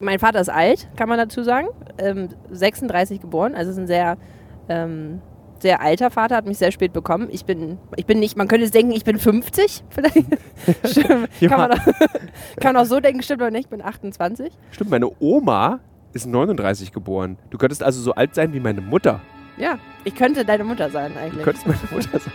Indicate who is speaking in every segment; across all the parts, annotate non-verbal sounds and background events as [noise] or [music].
Speaker 1: Mein Vater ist alt, kann man dazu sagen. Ähm, 36 geboren, also ist ein sehr, ähm, sehr alter Vater, hat mich sehr spät bekommen. Ich bin, ich bin nicht, man könnte jetzt denken, ich bin 50. [laughs] Vielleicht. stimmt, [laughs]
Speaker 2: Ja.
Speaker 1: kann, man auch, [laughs] kann man auch so denken, stimmt oder nicht, ich bin 28.
Speaker 2: Stimmt, meine Oma ist 39 geboren. Du könntest also so alt sein wie meine Mutter.
Speaker 1: Ja, ich könnte deine Mutter sein
Speaker 2: Du
Speaker 1: eigentlich.
Speaker 2: könntest meine Mutter sein.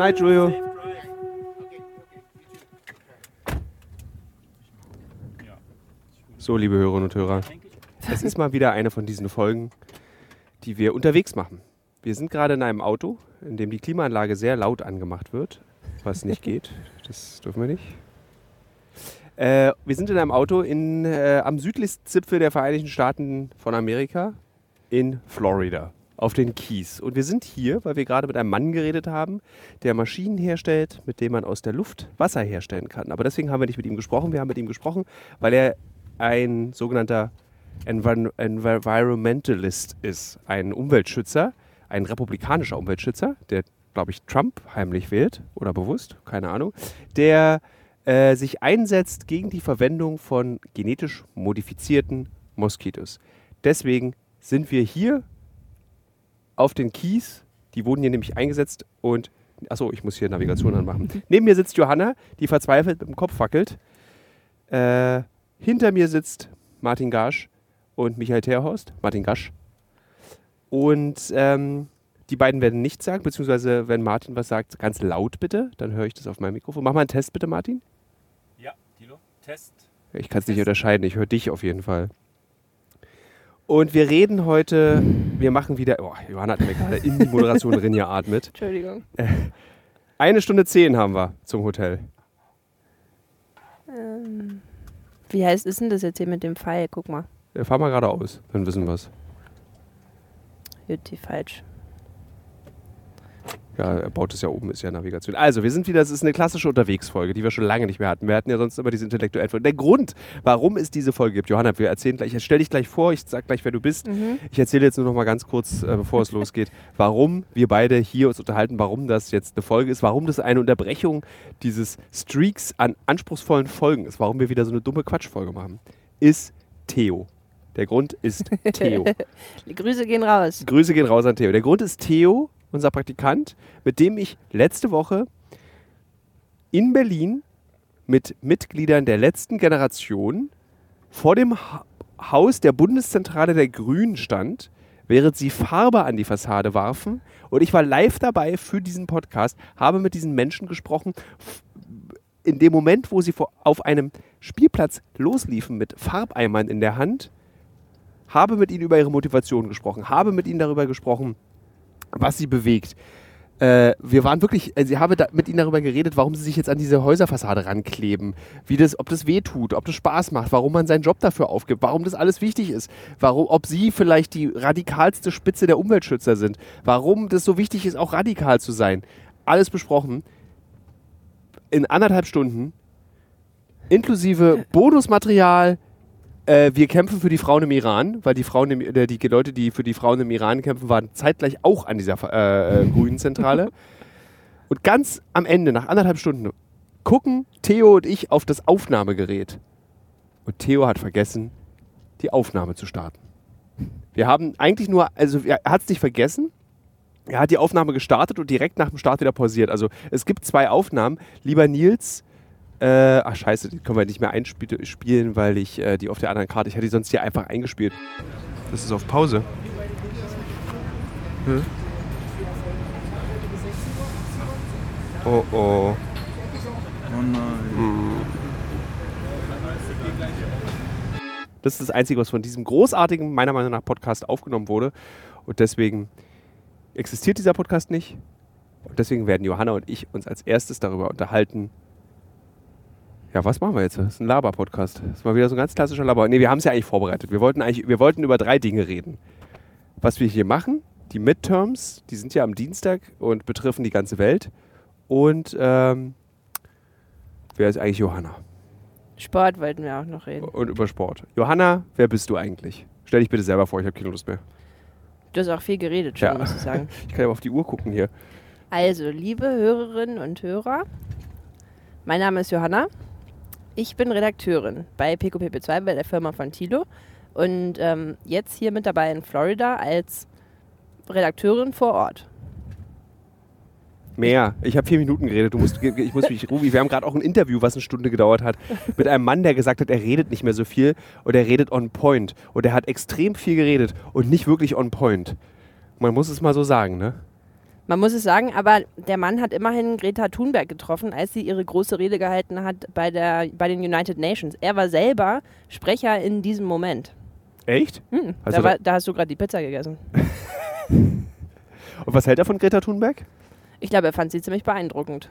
Speaker 2: Night, Julio. So, liebe Hörerinnen und Hörer, es ist mal wieder eine von diesen Folgen, die wir unterwegs machen. Wir sind gerade in einem Auto, in dem die Klimaanlage sehr laut angemacht wird, was nicht geht. Das dürfen wir nicht. Äh, wir sind in einem Auto in, äh, am südlichsten Zipfel der Vereinigten Staaten von Amerika, in Florida, auf den Keys. Und wir sind hier, weil wir gerade mit einem Mann geredet haben, der Maschinen herstellt, mit denen man aus der Luft Wasser herstellen kann. Aber deswegen haben wir nicht mit ihm gesprochen. Wir haben mit ihm gesprochen, weil er ein sogenannter Envir Environmentalist ist, ein Umweltschützer, ein republikanischer Umweltschützer, der, glaube ich, Trump heimlich wählt oder bewusst, keine Ahnung, der äh, sich einsetzt gegen die Verwendung von genetisch modifizierten Moskitos. Deswegen sind wir hier auf den Keys, die wurden hier nämlich eingesetzt und, achso, ich muss hier Navigation anmachen. Neben mir sitzt Johanna, die verzweifelt mit dem Kopf wackelt. Äh, hinter mir sitzt Martin Gasch und Michael Terhorst. Martin Gasch. Und ähm, die beiden werden nichts sagen, beziehungsweise wenn Martin was sagt, ganz laut bitte, dann höre ich das auf meinem Mikrofon. Mach mal einen Test bitte, Martin.
Speaker 3: Ja, Tilo, Test.
Speaker 2: Ich kann es nicht unterscheiden, ich höre dich auf jeden Fall. Und wir reden heute, wir machen wieder, oh, Johanna hat mir gerade in die Moderation [laughs] Rinja atmet.
Speaker 1: Entschuldigung.
Speaker 2: Eine Stunde zehn haben wir zum Hotel.
Speaker 1: Ähm, wie heißt ist denn das jetzt hier mit dem Pfeil? Guck mal.
Speaker 2: Ja, fahr mal geradeaus, dann wissen wir es.
Speaker 1: Jutti, falsch.
Speaker 2: Ja, er baut es ja oben, ist ja Navigation. Also, wir sind wieder, es ist eine klassische Unterwegsfolge, die wir schon lange nicht mehr hatten. Wir hatten ja sonst immer diese intellektuellen Folgen. Der Grund, warum es diese Folge gibt, Johanna, wir erzählen gleich, ich stell dich gleich vor, ich sag gleich, wer du bist. Ich erzähle jetzt nur noch mal ganz kurz, äh, bevor es [laughs] losgeht, warum wir beide hier uns unterhalten, warum das jetzt eine Folge ist, warum das eine Unterbrechung dieses Streaks an anspruchsvollen Folgen ist, warum wir wieder so eine dumme Quatschfolge machen, ist Theo. Der Grund ist Theo.
Speaker 1: Die [laughs] Grüße gehen raus.
Speaker 2: Grüße gehen raus an Theo. Der Grund ist Theo, unser Praktikant, mit dem ich letzte Woche in Berlin mit Mitgliedern der letzten Generation vor dem Ha- Haus der Bundeszentrale der Grünen stand, während sie Farbe an die Fassade warfen. Und ich war live dabei für diesen Podcast, habe mit diesen Menschen gesprochen. In dem Moment, wo sie auf einem Spielplatz losliefen mit Farbeimern in der Hand, habe mit ihnen über ihre Motivation gesprochen, habe mit ihnen darüber gesprochen, was sie bewegt. Äh, wir waren wirklich, also ich habe da mit ihnen darüber geredet, warum sie sich jetzt an diese Häuserfassade rankleben, wie das, ob das weh tut, ob das Spaß macht, warum man seinen Job dafür aufgibt, warum das alles wichtig ist, warum, ob sie vielleicht die radikalste Spitze der Umweltschützer sind, warum das so wichtig ist, auch radikal zu sein. Alles besprochen in anderthalb Stunden, inklusive Bonusmaterial, äh, wir kämpfen für die Frauen im Iran, weil die Frauen, im, äh, die Leute, die für die Frauen im Iran kämpfen, waren zeitgleich auch an dieser äh, äh, grünen Zentrale. [laughs] Und ganz am Ende, nach anderthalb Stunden, gucken Theo und ich auf das Aufnahmegerät. Und Theo hat vergessen, die Aufnahme zu starten. Wir haben eigentlich nur, also er hat es nicht vergessen. Er hat die Aufnahme gestartet und direkt nach dem Start wieder pausiert. Also es gibt zwei Aufnahmen. Lieber Nils, äh, ach scheiße, die können wir nicht mehr einspielen, weil ich äh, die auf der anderen Karte, ich hätte die sonst hier einfach eingespielt. Das ist auf Pause. Hm? Oh oh.
Speaker 3: Oh nein.
Speaker 2: Das ist das Einzige, was von diesem großartigen, meiner Meinung nach, Podcast aufgenommen wurde. Und deswegen existiert dieser Podcast nicht. Und deswegen werden Johanna und ich uns als erstes darüber unterhalten. Ja, was machen wir jetzt? Das ist ein Laber-Podcast. Das war wieder so ein ganz klassischer Laber. Nee, wir haben es ja eigentlich vorbereitet. Wir wollten eigentlich, wir wollten über drei Dinge reden. Was wir hier machen, die Midterms, die sind ja am Dienstag und betreffen die ganze Welt. Und ähm, wer ist eigentlich Johanna?
Speaker 1: Sport wollten wir auch noch reden.
Speaker 2: Und über Sport. Johanna, wer bist du eigentlich? Stell dich bitte selber vor, ich habe keine Lust mehr.
Speaker 1: Du hast auch viel geredet schon,
Speaker 2: Ja.
Speaker 1: muss ich sagen. [laughs]
Speaker 2: Ich kann ja mal auf die Uhr gucken hier.
Speaker 1: Also, liebe Hörerinnen und Hörer, mein Name ist Johanna. Ich bin Redakteurin bei PQPP2, bei der Firma von Tilo. Und ähm, jetzt hier mit dabei in Florida als Redakteurin vor Ort.
Speaker 2: Mehr. Ich habe vier Minuten geredet. Du musst, ich muss mich, [laughs] Ruby, wir haben gerade auch ein Interview, was eine Stunde gedauert hat, mit einem Mann, der gesagt hat, er redet nicht mehr so viel und er redet on point. Und er hat extrem viel geredet und nicht wirklich on point. Man muss es mal so sagen, ne?
Speaker 1: Man muss es sagen, aber der Mann hat immerhin Greta Thunberg getroffen, als sie ihre große Rede gehalten hat bei, der, bei den United Nations. Er war selber Sprecher in diesem Moment.
Speaker 2: Echt?
Speaker 1: Hm,
Speaker 2: Hast
Speaker 1: da, war, da hast du gerade die Pizza gegessen. [laughs]
Speaker 2: Und was hält er von Greta Thunberg?
Speaker 1: Ich glaube, er fand sie ziemlich beeindruckend.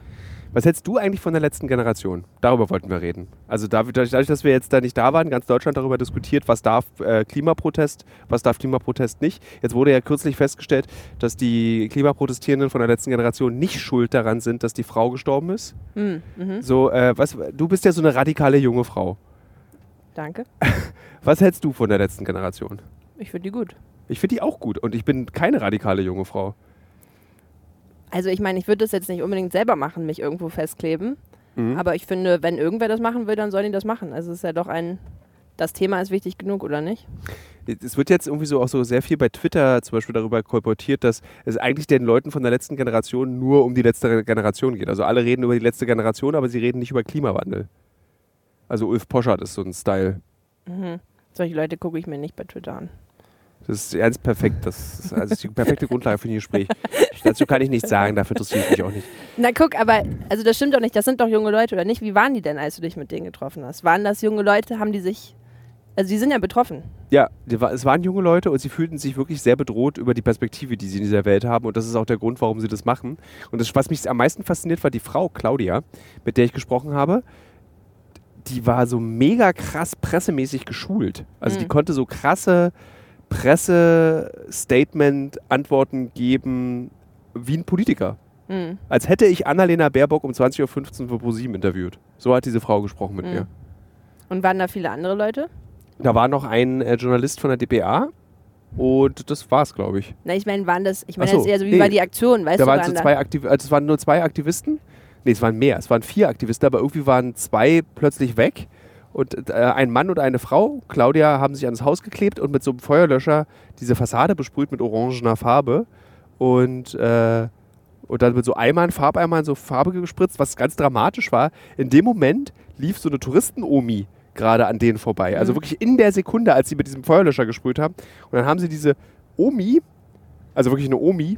Speaker 2: Was hältst du eigentlich von der letzten Generation? Darüber wollten wir reden. Also da- dadurch, dass wir jetzt da nicht da waren, ganz Deutschland darüber diskutiert, was darf äh, Klimaprotest, was darf Klimaprotest nicht. Jetzt wurde ja kürzlich festgestellt, dass die Klimaprotestierenden von der letzten Generation nicht schuld daran sind, dass die Frau gestorben ist.
Speaker 1: Hm, mhm,
Speaker 2: So, äh, was, du bist ja so eine radikale junge Frau.
Speaker 1: danke. [laughs]
Speaker 2: Was hältst du von der letzten Generation?
Speaker 1: Ich finde die gut.
Speaker 2: Ich finde die auch gut und ich bin keine radikale junge Frau.
Speaker 1: Also ich meine, ich würde das jetzt nicht unbedingt selber machen, mich irgendwo festkleben.
Speaker 2: Mhm.
Speaker 1: Aber ich finde, wenn irgendwer das machen will, dann soll die das machen. Also es ist ja doch ein, das Thema ist wichtig genug, oder nicht?
Speaker 2: Es wird jetzt irgendwie so auch so sehr viel bei Twitter zum Beispiel darüber kolportiert, dass es eigentlich den Leuten von der letzten Generation nur um die letzte Generation geht. Also alle reden über die letzte Generation, aber sie reden nicht über Klimawandel. Also Ulf Poschardt ist so ein Style.
Speaker 1: Mhm. Solche Leute gucke ich mir nicht bei Twitter an.
Speaker 2: Das ist ganz perfekt. Das ist, also das ist die perfekte Grundlage für ein Gespräch. Dazu kann ich nichts sagen, dafür interessiere ich mich auch nicht.
Speaker 1: Na guck, aber also das stimmt doch nicht. Das sind doch junge Leute, oder nicht? Wie waren die denn, als du dich mit denen getroffen hast? Waren das junge Leute? Haben die sich... Also die sind ja betroffen.
Speaker 2: Ja, die es waren junge Leute und sie fühlten sich wirklich sehr bedroht über die Perspektive, die sie in dieser Welt haben. Und das ist auch der Grund, warum sie das machen. Und das, was mich am meisten fasziniert, war die Frau, Claudia, mit der ich gesprochen habe. Die war so mega krass pressemäßig geschult. Also die
Speaker 1: Mhm.
Speaker 2: konnte so krasse Presse-Statement-Antworten geben wie ein Politiker.
Speaker 1: Hm.
Speaker 2: Als hätte ich Annalena Baerbock um 20.15 Uhr für ProSieben interviewt. So hat diese Frau gesprochen mit
Speaker 1: Mhm.
Speaker 2: mir.
Speaker 1: Und waren da viele andere Leute?
Speaker 2: Da war noch ein äh, Journalist von der DPA und das war's, glaube ich.
Speaker 1: Na, ich meine, waren das... Ich meine
Speaker 2: so,
Speaker 1: jetzt eher so, wie
Speaker 2: nee.
Speaker 1: war die Aktion? Weißt
Speaker 2: da
Speaker 1: du,
Speaker 2: waren so zwei Aktiv also es waren nur zwei Aktivisten. Nee, es waren mehr. Es waren vier Aktivisten, aber irgendwie waren zwei plötzlich weg. Und äh, ein Mann und eine Frau, Claudia, haben sich ans Haus geklebt und mit so einem Feuerlöscher diese Fassade besprüht mit orangener Farbe. Und, äh, und dann mit so Eimern, Farbeimern, so Farbe gespritzt, was ganz dramatisch war. In dem Moment lief so eine Touristen-Omi gerade an denen vorbei. Also
Speaker 1: Mhm.
Speaker 2: wirklich in der Sekunde, als sie mit diesem Feuerlöscher gesprüht haben. Und dann haben sie diese Omi, also wirklich eine Omi,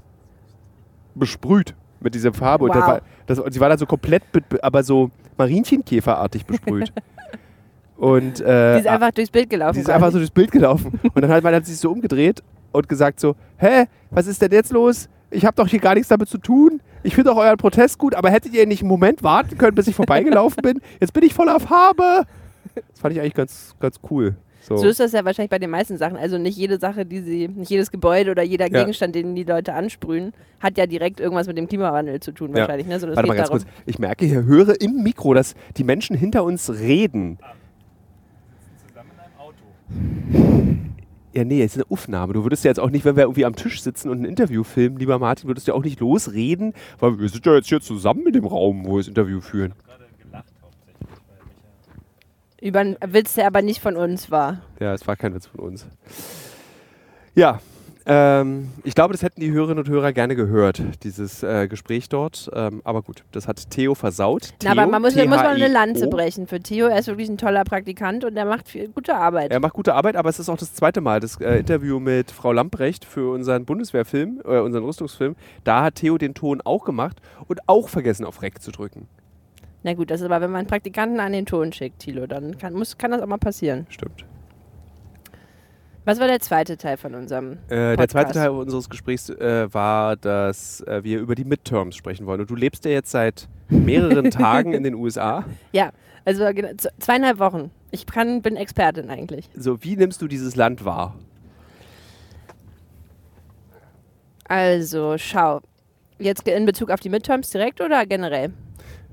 Speaker 2: besprüht mit dieser Farbe. Und
Speaker 1: Wow.
Speaker 2: war, das, und sie war dann so komplett, be- be- aber so Marienkäferartig besprüht. [laughs] und äh,
Speaker 1: Die ist einfach durchs Bild gelaufen.
Speaker 2: die ist einfach so durchs Bild gelaufen. Und dann hat man hat sich so umgedreht und gesagt so, hä, was ist denn jetzt los? Ich habe doch hier gar nichts damit zu tun. Ich finde auch euren Protest gut, aber hättet ihr nicht einen Moment warten können, bis ich vorbeigelaufen bin? Jetzt bin ich voller Farbe. Das fand ich eigentlich ganz, ganz cool. So.
Speaker 1: So ist das ja wahrscheinlich bei den meisten Sachen. Also nicht jede Sache, die sie, nicht jedes Gebäude oder jeder
Speaker 2: Ja.
Speaker 1: Gegenstand, den die Leute ansprühen, hat ja direkt irgendwas mit dem Klimawandel zu tun
Speaker 2: Ja.
Speaker 1: wahrscheinlich. Ne? Sondern es
Speaker 2: Warte mal ganz
Speaker 1: darum,
Speaker 2: kurz. Ich merke hier, höre im Mikro, dass die Menschen hinter uns reden.
Speaker 3: Zusammen in einem Auto.
Speaker 2: Ja, nee, es ist eine Aufnahme. Du würdest ja jetzt auch nicht, wenn wir irgendwie am Tisch sitzen und ein Interview filmen, lieber Martin, würdest du ja auch nicht losreden, weil wir sind ja jetzt hier zusammen in dem Raum, wo wir das Interview führen.
Speaker 3: Gerade gelacht hauptsächlich, weil Micha
Speaker 1: über einen Witz, der aber nicht von uns war.
Speaker 2: Ja, es war kein Witz von uns. Ja, ähm, ich glaube, das hätten die Hörerinnen und Hörer gerne gehört, dieses äh, Gespräch dort. Ähm, aber gut, das hat Theo versaut.
Speaker 1: Na,
Speaker 2: Theo,
Speaker 1: aber man muss, muss mal eine
Speaker 2: T-H-E-O.
Speaker 1: Lanze brechen für Theo. Er ist wirklich ein toller Praktikant und er macht viel gute Arbeit.
Speaker 2: Er macht gute Arbeit, aber es ist auch das zweite Mal, das äh, Interview mit Frau Lamprecht für unseren Bundeswehrfilm, äh, unseren Rüstungsfilm. Da hat Theo den Ton auch gemacht und auch vergessen, auf Rec zu drücken.
Speaker 1: Na gut, das ist aber, wenn man Praktikanten an den Ton schickt, Thilo, dann kann, muss, kann das auch mal passieren.
Speaker 2: Stimmt.
Speaker 1: Was war der zweite Teil von unserem
Speaker 2: Äh, der zweite? Teil unseres Gesprächs äh, war, dass äh, wir über die Midterms sprechen wollen. Und du lebst ja jetzt seit mehreren [laughs] Tagen in den USA.
Speaker 1: Ja, also zweieinhalb Wochen. Ich kann, bin Expertin eigentlich.
Speaker 2: So, wie nimmst du dieses Land wahr?
Speaker 1: Also, schau. Jetzt in Bezug auf die Midterms direkt oder generell?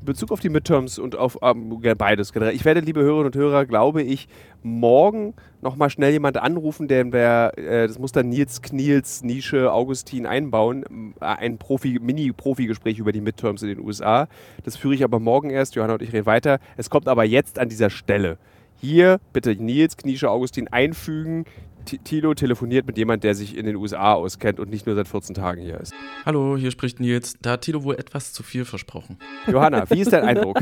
Speaker 2: Bezug auf die Midterms und auf ähm, beides generell. Ich werde, liebe Hörerinnen und Hörer, glaube ich, morgen nochmal schnell jemand anrufen, der äh, das muss dann Nils Kniels Nische Augustin einbauen, äh, ein Profi, Mini-Profi-Gespräch über die Midterms in den USA. Das führe ich aber morgen erst. Johanna und ich reden weiter. Es kommt aber jetzt an dieser Stelle. Hier bitte Nils Kniesche Augustin einfügen. Tilo telefoniert mit jemand, der sich in den USA auskennt und nicht nur seit 14 Tagen hier ist.
Speaker 4: Hallo, hier spricht Nils. Da hat Tilo wohl etwas zu viel versprochen.
Speaker 2: Johanna, wie ist dein [laughs] Eindruck?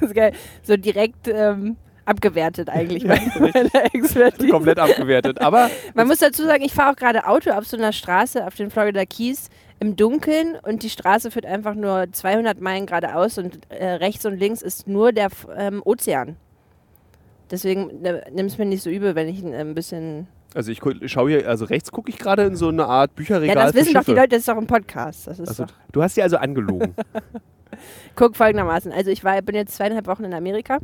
Speaker 1: Das ist geil. So direkt ähm, abgewertet eigentlich Expertise.
Speaker 2: Komplett abgewertet. Aber [laughs]
Speaker 1: Man muss dazu sagen, ich fahre auch gerade Auto auf so einer Straße auf den Florida Keys im Dunkeln und die Straße führt einfach nur 200 Meilen geradeaus und äh, rechts und links ist nur der ähm, Ozean. Deswegen äh, nimm es mir nicht so übel, wenn ich ein äh, bisschen.
Speaker 2: also ich schaue hier, also rechts gucke ich gerade in so eine Art Bücherregal.
Speaker 1: Ja, das wissen doch die. Leute, das ist doch ein Podcast. Das ist
Speaker 2: Also,
Speaker 1: doch.
Speaker 2: du hast sie also angelogen. [laughs] [laughs]
Speaker 1: Guck folgendermaßen. Also ich war, bin jetzt zweieinhalb Wochen in Amerika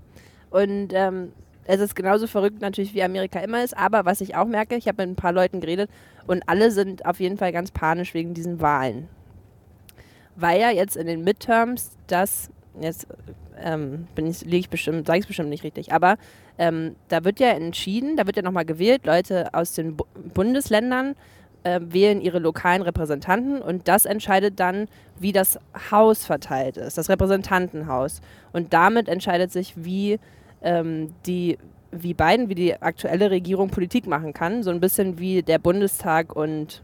Speaker 1: und ähm, es ist genauso verrückt natürlich, wie Amerika immer ist. Aber was ich auch merke, ich habe mit ein paar Leuten geredet und alle sind auf jeden Fall ganz panisch wegen diesen Wahlen. Weil ja jetzt in den Midterms das, jetzt ähm, bin ich, liege ich bestimmt, sage ich es bestimmt nicht richtig, aber ähm, da wird ja entschieden, da wird ja nochmal gewählt, Leute aus den Bu Bundesländern äh, wählen ihre lokalen Repräsentanten und das entscheidet dann, wie das Haus verteilt ist, das Repräsentantenhaus. Und damit entscheidet sich, wie ähm, die wie Biden, wie die aktuelle Regierung Politik machen kann, so ein bisschen wie der Bundestag und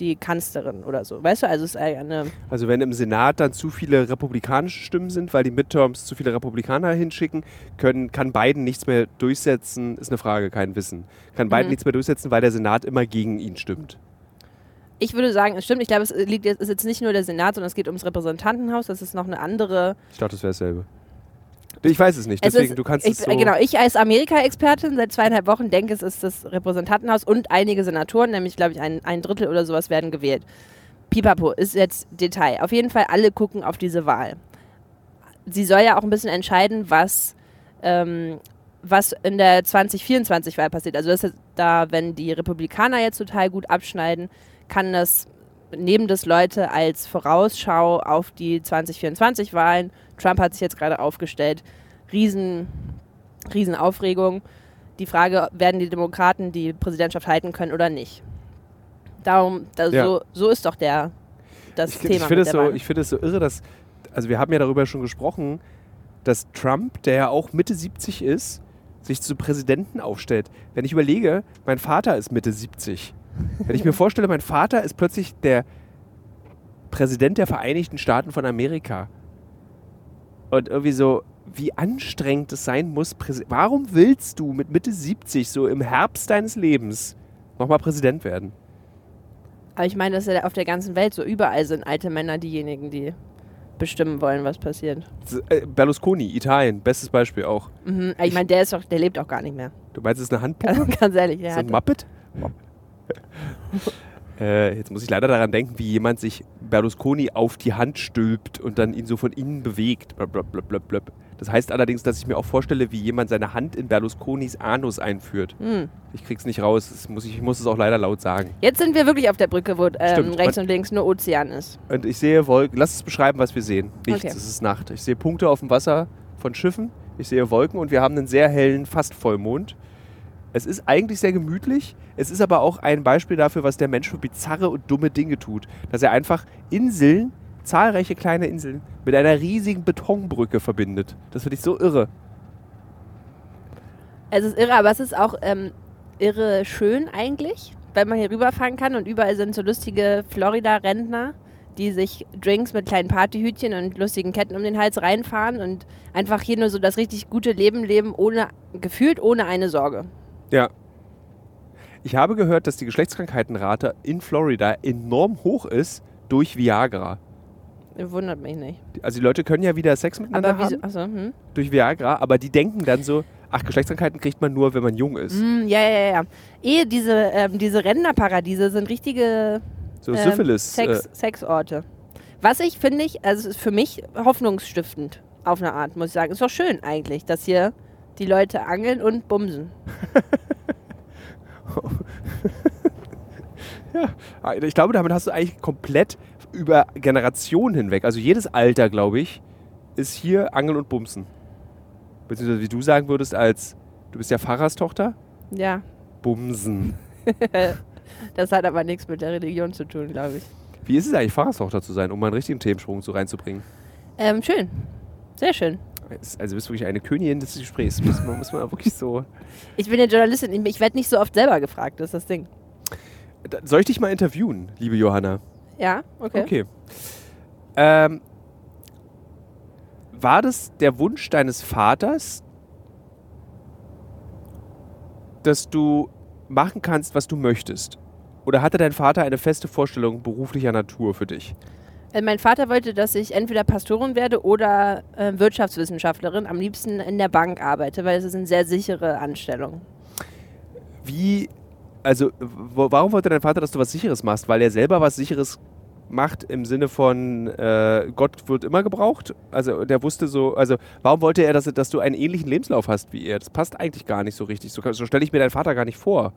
Speaker 1: die Kanzlerin oder so. Weißt du, also es ist eine
Speaker 2: Also wenn im Senat dann zu viele republikanische Stimmen sind, weil die Midterms zu viele Republikaner hinschicken, können, kann Biden nichts mehr durchsetzen, ist eine Frage, kein Wissen. Kann Biden
Speaker 1: Mhm.
Speaker 2: nichts mehr durchsetzen, weil der Senat immer gegen ihn stimmt.
Speaker 1: Ich würde sagen, es stimmt. Ich glaube, es liegt jetzt, ist jetzt nicht nur der Senat, sondern es geht ums Repräsentantenhaus. Das ist noch eine andere.
Speaker 2: Ich dachte, das wäre dasselbe. Ich weiß es nicht,
Speaker 1: Es
Speaker 2: deswegen,
Speaker 1: ist,
Speaker 2: du kannst
Speaker 1: ich,
Speaker 2: es so...
Speaker 1: Genau, ich als Amerika-Expertin seit zweieinhalb Wochen denke, es ist das Repräsentantenhaus und einige Senatoren, nämlich glaube ich ein, ein Drittel oder sowas, werden gewählt. Pipapo ist jetzt Detail. Auf jeden Fall alle gucken auf diese Wahl. Sie soll ja auch ein bisschen entscheiden, was, ähm, was in der 2024-Wahl passiert. Also das ist da, wenn die Republikaner jetzt total gut abschneiden, kann das nehmen das Leute als Vorausschau auf die 2024-Wahlen. Trump hat sich jetzt gerade aufgestellt. Riesen, riesen Aufregung. Die Frage, werden die Demokraten die Präsidentschaft halten können oder nicht? Darum, da,
Speaker 2: Ja.
Speaker 1: so, so ist doch der, das
Speaker 2: ich,
Speaker 1: Thema.
Speaker 2: ich finde es so, ich finde es so irre, dass, also wir haben ja darüber schon gesprochen, dass Trump, der ja auch Mitte 70 ist, sich zu Präsidenten aufstellt. Wenn ich überlege, mein Vater ist Mitte 70. Wenn ich mir vorstelle, mein Vater ist plötzlich der Präsident der Vereinigten Staaten von Amerika. Und irgendwie so, wie anstrengend es sein muss. Warum willst du mit Mitte 70, so im Herbst deines Lebens, nochmal Präsident werden?
Speaker 1: Aber ich meine, dass ja auf der ganzen Welt so überall sind alte Männer diejenigen, die bestimmen wollen, was passiert.
Speaker 2: Äh, Berlusconi, Italien, bestes Beispiel auch.
Speaker 1: Mhm. Ich meine, der ist doch, der lebt auch gar nicht mehr.
Speaker 2: Du meinst, es ist eine Handpuppe? [laughs]
Speaker 1: Ganz ehrlich, der
Speaker 2: so ein Muppet? [laughs] äh, jetzt muss ich leider daran denken, wie jemand sich Berlusconi auf die Hand stülpt und dann ihn so von innen bewegt. Blub. Das heißt allerdings, dass ich mir auch vorstelle, wie jemand seine Hand in Berlusconis Anus einführt.
Speaker 1: hm.
Speaker 2: Ich krieg's nicht raus, muss ich, ich muss es auch leider laut sagen.
Speaker 1: Jetzt sind wir wirklich auf der Brücke, wo ähm, rechts und links nur Ozean ist.
Speaker 2: Und ich sehe Wolken. Lass es beschreiben, was wir sehen. Nichts,
Speaker 1: Okay.
Speaker 2: es ist Nacht. Ich sehe Punkte auf dem Wasser von Schiffen. Ich sehe Wolken und wir haben einen sehr hellen, fast Vollmond. Es ist eigentlich sehr gemütlich. Es ist aber auch ein Beispiel dafür, was der Mensch für bizarre und dumme Dinge tut. Dass er einfach Inseln, zahlreiche kleine Inseln, mit einer riesigen Betonbrücke verbindet. Das finde ich so irre.
Speaker 1: Es ist irre, aber es ist auch ähm, irre schön eigentlich, weil man hier rüberfahren kann und überall sind so lustige Florida-Rentner, die sich Drinks mit kleinen Partyhütchen und lustigen Ketten um den Hals reinfahren und einfach hier nur so das richtig gute Leben leben, ohne, gefühlt ohne eine Sorge.
Speaker 2: Ja. Ich habe gehört, dass die Geschlechtskrankheitenrate in Florida enorm hoch ist durch Viagra.
Speaker 1: Wundert mich nicht.
Speaker 2: Also die Leute können ja wieder Sex miteinander
Speaker 1: Aber
Speaker 2: haben.
Speaker 1: wieso? Achso, hm?
Speaker 2: durch Viagra, aber die denken dann so, ach, Geschlechtskrankheiten kriegt man nur, wenn man jung ist.
Speaker 1: Hm, ja, ja, ja, ja. Eh, diese, ähm, diese Rentnerparadiese sind richtige
Speaker 2: So
Speaker 1: ähm,
Speaker 2: Syphilis.
Speaker 1: Sex,
Speaker 2: Äh,
Speaker 1: Sexorte. Was ich finde ich, also es ist für mich hoffnungsstiftend auf eine Art, muss ich sagen. Ist doch schön eigentlich, dass hier die Leute angeln und bumsen. [laughs]
Speaker 2: ich glaube, damit hast du eigentlich komplett über Generationen hinweg, also jedes Alter, glaube ich, ist hier Angeln und Bumsen. Beziehungsweise wie du sagen würdest, als du bist ja Pfarrerstochter,
Speaker 1: Ja,
Speaker 2: Bumsen. [laughs]
Speaker 1: das hat aber nichts mit der Religion zu tun, glaube ich.
Speaker 2: Wie ist es eigentlich, Pfarrerstochter zu sein, um mal einen richtigen Themensprung so reinzubringen?
Speaker 1: Ähm, schön. Sehr schön.
Speaker 2: Also du bist wirklich eine Königin des Gesprächs, muss man, muss man wirklich so...
Speaker 1: Ich bin ja Journalistin, ich- ich werde nicht so oft selber gefragt, das ist das Ding.
Speaker 2: Da- Soll ich dich mal interviewen, liebe Johanna?
Speaker 1: Ja, okay.
Speaker 2: Okay. Ähm, war das der Wunsch deines Vaters, dass du machen kannst, was du möchtest? Oder hatte dein Vater eine feste Vorstellung beruflicher Natur für dich?
Speaker 1: Äh, mein Vater wollte, dass ich entweder Pastorin werde oder äh, Wirtschaftswissenschaftlerin, am liebsten in der Bank arbeite, weil es ist eine sehr sichere Anstellung.
Speaker 2: Wie, also, wo, warum wollte dein Vater, dass du was Sicheres machst? Weil er selber was Sicheres macht im Sinne von äh, Gott wird immer gebraucht? Also, der wusste so, also, warum wollte er, dass, dass du einen ähnlichen Lebenslauf hast wie er? Das passt eigentlich gar nicht so richtig. So, so stelle ich mir deinen Vater gar nicht vor.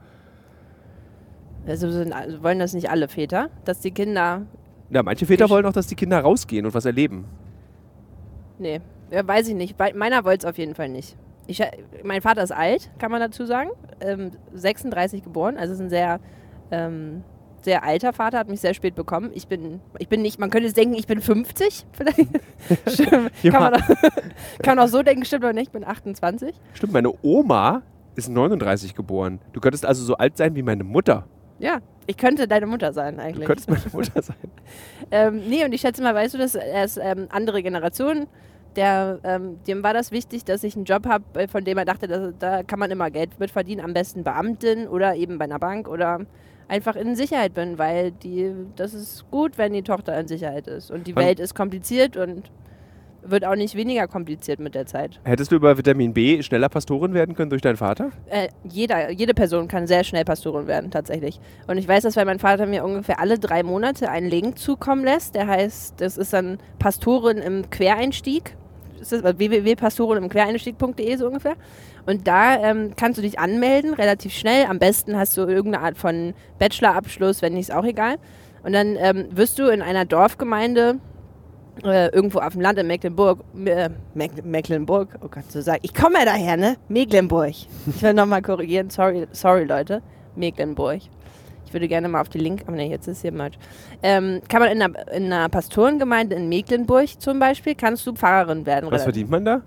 Speaker 1: Also, sind, also wollen das nicht alle Väter, dass die Kinder.
Speaker 2: Ja, manche Väter
Speaker 1: Ich-
Speaker 2: wollen auch, dass die Kinder rausgehen und was erleben.
Speaker 1: Nee, ja, weiß ich nicht. Bei, meiner wollte es auf jeden Fall nicht. Ich, äh, mein Vater ist alt, kann man dazu sagen. Ähm, 36 geboren, also ist ein sehr, ähm, sehr alter Vater, hat mich sehr spät bekommen. Ich bin, ich bin nicht, man könnte jetzt denken, ich bin 50. [laughs] Vielleicht. Stimmt, [laughs]
Speaker 2: Ja.
Speaker 1: kann, man auch, [laughs] kann man auch so denken, stimmt aber nicht, ich bin 28.
Speaker 2: Stimmt, meine Oma ist 39 geboren. Du könntest also so alt sein wie meine Mutter.
Speaker 1: Ja, ich könnte deine Mutter sein
Speaker 2: Du
Speaker 1: eigentlich.
Speaker 2: könntest meine Mutter [laughs] sein.
Speaker 1: Ähm, nee, und ich schätze mal, weißt du, dass er ist ähm, andere Generation. Der, ähm, dem war das wichtig, dass ich einen Job habe, von dem er dachte, dass, da kann man immer Geld mit verdienen. Am besten Beamtin oder eben bei einer Bank oder einfach in Sicherheit bin, weil die, das ist gut, wenn die Tochter in Sicherheit ist. Und die Welt ist kompliziert und wird auch nicht weniger kompliziert mit der Zeit.
Speaker 2: Hättest du über Vitamin B schneller Pastorin werden können durch deinen Vater?
Speaker 1: Äh, jeder, jede Person kann sehr schnell Pastorin werden, tatsächlich. Und ich weiß das, weil mein Vater mir ungefähr alle drei Monate einen Link zukommen lässt. Der heißt, das ist dann Pastorin im Quereinstieg. Das ist www.pastorin im Quereinstieg.de so ungefähr. Und da ähm, kannst du dich anmelden, relativ schnell. Am besten hast du irgendeine Art von Bachelorabschluss, wenn nicht, ist auch egal. Und dann ähm, wirst du in einer Dorfgemeinde äh, irgendwo auf dem Land in Mecklenburg, äh, Meck Mecklenburg, oh Gott, so sag ich, komme ja daher, ne? Mecklenburg. Ich will nochmal korrigieren, sorry, sorry Leute, Mecklenburg. Ich würde gerne mal auf die Link, aber ne, jetzt ist hier Merch. Ähm, kann man in einer, in einer Pastorengemeinde in Mecklenburg zum Beispiel, kannst du Pfarrerin werden.
Speaker 2: Was
Speaker 1: relativ-
Speaker 2: verdient man da?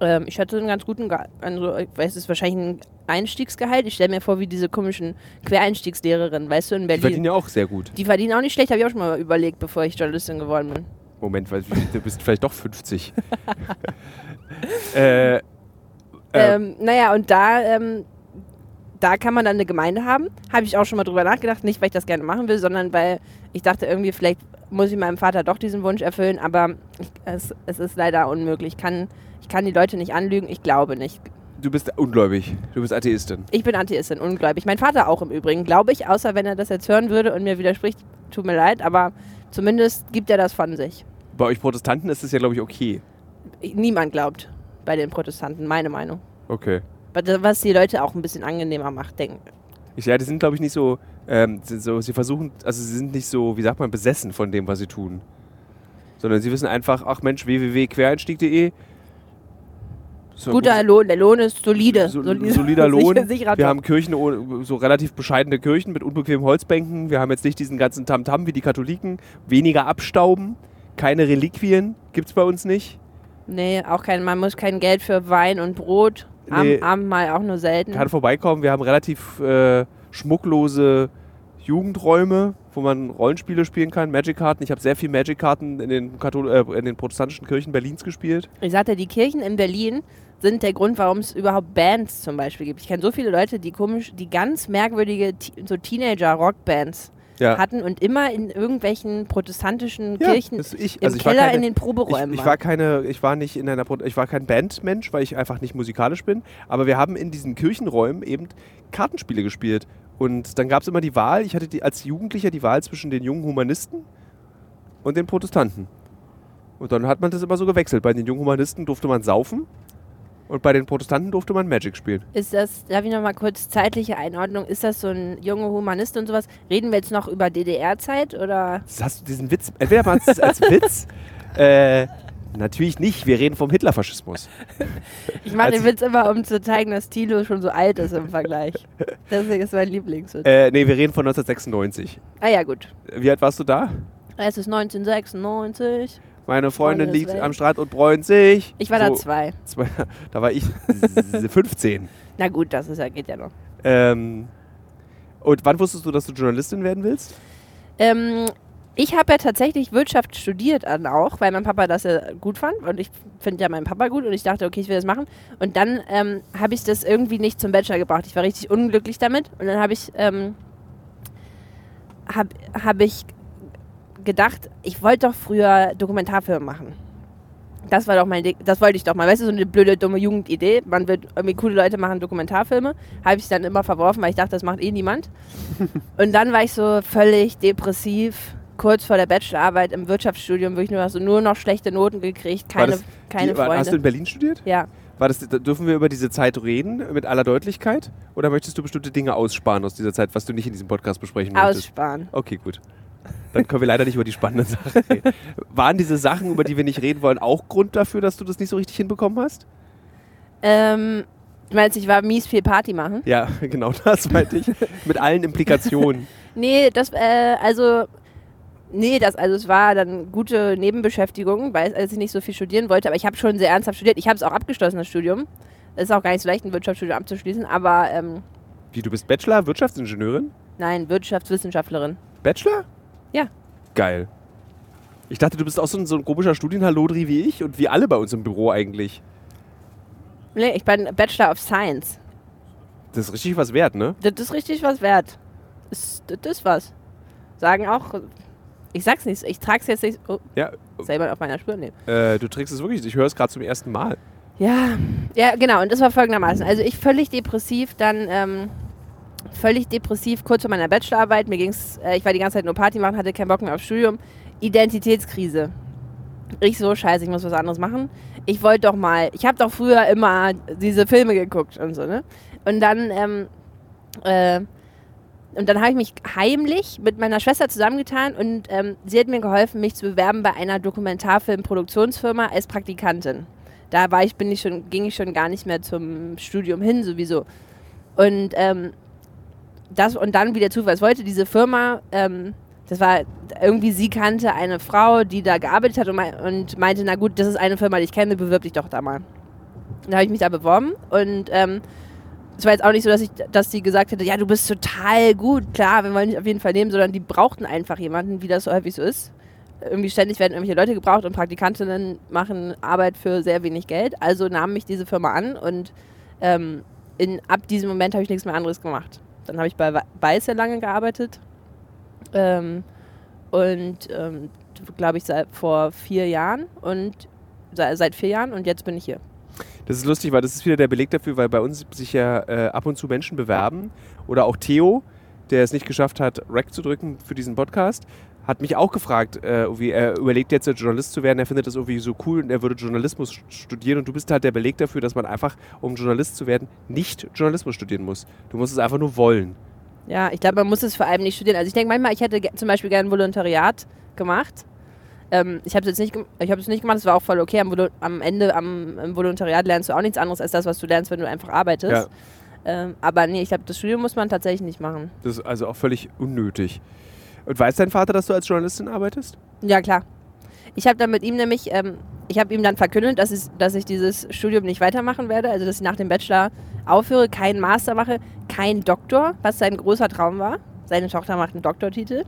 Speaker 1: ähm, ich hatte einen ganz guten, Ge also ich weiß, es ist wahrscheinlich ein Einstiegsgehalt. Ich stelle mir vor, wie diese komischen Quereinstiegslehrerinnen, weißt du, in
Speaker 2: Die
Speaker 1: Berlin.
Speaker 2: verdienen ja auch sehr gut.
Speaker 1: Die verdienen auch nicht schlecht, habe ich auch schon mal überlegt, bevor ich Journalistin geworden bin.
Speaker 2: Moment, weil du bist vielleicht doch 50. [laughs] äh, äh,
Speaker 1: Ähm, naja, und da, ähm, da kann man dann eine Gemeinde haben. Habe ich auch schon mal drüber nachgedacht. Nicht, weil ich das gerne machen will, sondern weil ich dachte, irgendwie, vielleicht muss ich meinem Vater doch diesen Wunsch erfüllen. Aber ich, es, es ist leider unmöglich. Ich kann, ich kann die Leute nicht anlügen. Ich glaube nicht.
Speaker 2: du bist ungläubig. Du bist Atheistin.
Speaker 1: Ich bin Atheistin, ungläubig. Mein Vater auch im Übrigen, glaube ich. Außer wenn er das jetzt hören würde und mir widerspricht. Tut mir leid, aber zumindest gibt er das von sich.
Speaker 2: Bei euch Protestanten ist es ja, glaube ich, okay.
Speaker 1: Niemand glaubt bei den Protestanten, meine Meinung.
Speaker 2: Okay.
Speaker 1: Was die Leute auch ein bisschen angenehmer macht, denken.
Speaker 2: Ich, ja, die sind, glaube ich, nicht so, ähm, so, sie versuchen, also sie sind nicht so, wie sagt man, besessen von dem, was sie tun. Sondern sie wissen einfach, ach Mensch, www.quereinstieg.de. So,
Speaker 1: Guter
Speaker 2: gut-
Speaker 1: Lohn, der Lohn ist solide.
Speaker 2: So,
Speaker 1: Solide- [laughs]
Speaker 2: solider Lohn.
Speaker 1: sicher-
Speaker 2: Wir haben Kirchen, ohne- so relativ bescheidene Kirchen mit unbequemen Holzbänken. Wir haben jetzt nicht diesen ganzen Tamtam wie die Katholiken. Weniger Abstauben. Keine Reliquien. Gibt es bei uns nicht.
Speaker 1: Nee, auch kein, man muss kein Geld für Wein und Brot. Am,
Speaker 2: Nee.
Speaker 1: Abendmahl auch nur selten.
Speaker 2: Kann vorbeikommen. Wir haben relativ äh, schmucklose Jugendräume, wo man Rollenspiele spielen kann. Magic-Karten. Ich habe sehr viel Magic-Karten in, den Kathol äh, in den protestantischen Kirchen Berlins gespielt.
Speaker 1: Ich sagte, die Kirchen in Berlin sind der Grund, warum es überhaupt Bands zum Beispiel gibt. Ich kenne so viele Leute, die komisch, die ganz merkwürdige so Teenager-Rockbands
Speaker 2: Ja.
Speaker 1: hatten und immer in irgendwelchen protestantischen
Speaker 2: Ja,
Speaker 1: Kirchen
Speaker 2: ich.
Speaker 1: im
Speaker 2: Also
Speaker 1: Keller
Speaker 2: keine-
Speaker 1: in den Proberäumen
Speaker 2: Ich, ich war keine, ich war nicht in einer, ich war kein Bandmensch, weil ich einfach nicht musikalisch bin. Aber wir haben in diesen Kirchenräumen eben Kartenspiele gespielt. Und dann gab es immer die Wahl. Ich hatte die, als Jugendlicher die Wahl zwischen den jungen Humanisten und den Protestanten. Und dann hat man das immer so gewechselt. Bei den jungen Humanisten durfte man saufen und bei den Protestanten durfte man Magic spielen.
Speaker 1: Ist das, darf ich noch mal kurz zeitliche Einordnung, ist das so ein junger Humanist und sowas? Reden wir jetzt noch über DDR-Zeit oder?
Speaker 2: Hast du diesen Witz, entweder du es als Witz, [laughs] äh, natürlich nicht, wir reden vom Hitlerfaschismus.
Speaker 1: Ich mache den Witz immer, um zu zeigen, dass Thilo schon so alt ist im Vergleich. [laughs] Deswegen ist mein Lieblingswitz.
Speaker 2: Äh, nee, wir reden von 1996.
Speaker 1: ah ja, gut.
Speaker 2: Wie alt warst du da?
Speaker 1: Es ist 1996.
Speaker 2: Meine Freundin liegt am Strand und bräunt sich.
Speaker 1: Ich war da
Speaker 2: So,
Speaker 1: zwei.
Speaker 2: zwei. [laughs] Da war ich [laughs] 15.
Speaker 1: Na gut, das ist ja, geht ja noch.
Speaker 2: Ähm, und wann wusstest du, dass du Journalistin werden willst?
Speaker 1: Ähm, ich habe ja tatsächlich Wirtschaft studiert dann auch, weil mein Papa das ja gut fand und ich finde ja meinen Papa gut und ich dachte, okay, ich will das machen. Und dann ähm, habe ich das irgendwie nicht zum Bachelor gebracht. Ich war richtig unglücklich damit und dann habe ich, ähm, hab, hab ich gedacht, ich wollte doch früher Dokumentarfilme machen. Das war doch mein, Ding- das wollte ich doch mal. Weißt du, so eine blöde, dumme Jugendidee. Man wird irgendwie coole Leute machen Dokumentarfilme. Habe ich dann immer verworfen, weil ich dachte, das macht eh niemand. [laughs] Und dann war ich so völlig depressiv, kurz vor der Bachelorarbeit im Wirtschaftsstudium, wirklich nur, so nur noch schlechte Noten gekriegt, keine,
Speaker 2: das
Speaker 1: keine
Speaker 2: Die- war- Hast du in
Speaker 1: Freunde.
Speaker 2: Berlin studiert?
Speaker 1: Ja.
Speaker 2: War das, da dürfen wir über diese Zeit reden, mit aller Deutlichkeit? Oder möchtest du bestimmte Dinge aussparen aus dieser Zeit, was du nicht in diesem Podcast besprechen möchtest?
Speaker 1: Aussparen.
Speaker 2: Okay, gut. Dann können wir leider nicht über die spannenden Sachen reden. Waren diese Sachen, über die wir nicht reden wollen, auch Grund dafür, dass du das nicht so richtig hinbekommen hast?
Speaker 1: Ähm, du meinst, ich war mies viel Party machen?
Speaker 2: Ja, [laughs] genau das meinte ich. Mit allen Implikationen. [laughs]
Speaker 1: Nee, das, äh, also, nee, das, also es war dann gute Nebenbeschäftigung, weil als ich nicht so viel studieren wollte, aber ich habe schon sehr ernsthaft studiert. Ich habe es auch abgeschlossen, das Studium. Es ist auch gar nicht so leicht, ein Wirtschaftsstudium abzuschließen, aber ähm,
Speaker 2: Wie, du bist Bachelor, Wirtschaftsingenieurin?
Speaker 1: nein, Wirtschaftswissenschaftlerin.
Speaker 2: Bachelor?
Speaker 1: Ja.
Speaker 2: Geil. Ich dachte, du bist auch so ein, so ein komischer Studienhallodri wie ich und wie alle bei uns im Büro eigentlich.
Speaker 1: Nee, ich bin Bachelor of Science.
Speaker 2: Das ist richtig was wert, ne?
Speaker 1: Das ist richtig was wert. Das, das ist was. Sagen auch, ich sag's nicht, ich trag's jetzt nicht oh,
Speaker 2: Ja,
Speaker 1: selber auf meiner Spur. Nee.
Speaker 2: äh, du trägst es wirklich. Ich höre es gerade zum ersten Mal.
Speaker 1: Ja, ja, genau. Und das war folgendermaßen. Also ich völlig depressiv, dann ähm, völlig depressiv kurz vor meiner Bachelorarbeit. Mir ging's, äh, ich war die ganze Zeit nur Party machen, hatte keinen Bock mehr aufs Studium. Identitätskrise. Ich so, scheiße, ich muss was anderes machen. Ich wollte doch mal, ich habe doch früher immer diese Filme geguckt und so, ne? Und dann, ähm, äh, und dann habe ich mich heimlich mit meiner Schwester zusammengetan und ähm, sie hat mir geholfen, mich zu bewerben bei einer Dokumentarfilmproduktionsfirma als Praktikantin. Da war ich, bin ich schon, ging ich schon gar nicht mehr zum Studium hin sowieso. Und ähm, das und dann wieder Zufall. Es wollte diese Firma, ähm, das war irgendwie, sie kannte eine Frau, die da gearbeitet hat und, mei und meinte, na gut, das ist eine Firma, die ich kenne, bewirb dich doch da mal. Da habe ich mich da beworben und ähm, es war jetzt auch nicht so, dass, ich, dass sie gesagt hätte, ja, du bist total gut, klar, wir wollen dich auf jeden Fall nehmen, sondern die brauchten einfach jemanden, wie das so häufig so ist. Irgendwie ständig werden irgendwelche Leute gebraucht und Praktikantinnen machen Arbeit für sehr wenig Geld. Also nahm mich diese Firma an und ähm, in, ab diesem Moment habe ich nichts mehr anderes gemacht. Dann habe ich bei Weiß sehr lange gearbeitet ähm, und ähm, glaube ich seit vor vier Jahren und seit, vier Jahren und jetzt bin ich hier.
Speaker 2: Das ist lustig, weil das ist wieder der Beleg dafür, weil bei uns sich ja äh, ab und zu Menschen bewerben. Oder auch Theo, der es nicht geschafft hat, Rack zu drücken für diesen Podcast, hat mich auch gefragt, äh, wie er überlegt jetzt Journalist zu werden. Er findet das irgendwie so cool und er würde Journalismus st- studieren. Und du bist halt der Beleg dafür, dass man einfach, um Journalist zu werden, nicht Journalismus studieren muss. Du musst es einfach nur wollen.
Speaker 1: Ja, ich glaube, man muss es vor allem nicht studieren. Also ich denke manchmal, ich hätte zum Beispiel gerne ein Volontariat gemacht. Ähm, ich habe es jetzt nicht, ich habe es nicht gemacht. Das war auch voll okay. Am, Volu am Ende am im Volontariat lernst du auch nichts anderes als das, was du lernst, wenn du einfach arbeitest.
Speaker 2: Ja.
Speaker 1: Ähm, aber nee, ich glaube, das Studium muss man tatsächlich nicht machen.
Speaker 2: Das ist also auch völlig unnötig. Und weiß dein Vater, dass du als Journalistin arbeitest?
Speaker 1: Ja, klar. Ich habe dann mit ihm nämlich, ähm, ich habe ihm dann verkündet, dass ich, dass ich dieses Studium nicht weitermachen werde, also dass ich nach dem Bachelor aufhöre, keinen Master mache, keinen Doktor, was sein großer Traum war. Seine Tochter macht einen Doktortitel.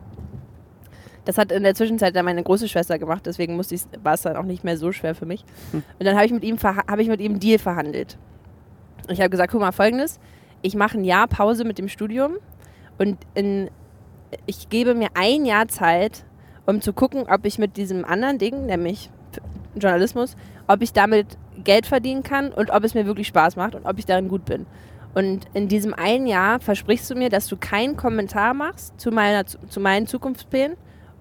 Speaker 1: Das hat in der Zwischenzeit dann meine große Schwester gemacht, deswegen musste war es dann auch nicht mehr so schwer für mich. Und dann habe ich mit ihm habe ich mit ihm einen Deal verhandelt. Ich habe gesagt, guck mal, folgendes, ich mache ein Jahr Pause mit dem Studium und in, ich gebe mir ein Jahr Zeit, um zu gucken, ob ich mit diesem anderen Ding, nämlich Journalismus, ob ich damit Geld verdienen kann und ob es mir wirklich Spaß macht und ob ich darin gut bin. Und in diesem einen Jahr versprichst du mir, dass du keinen Kommentar machst zu, meiner, zu meinen Zukunftsplänen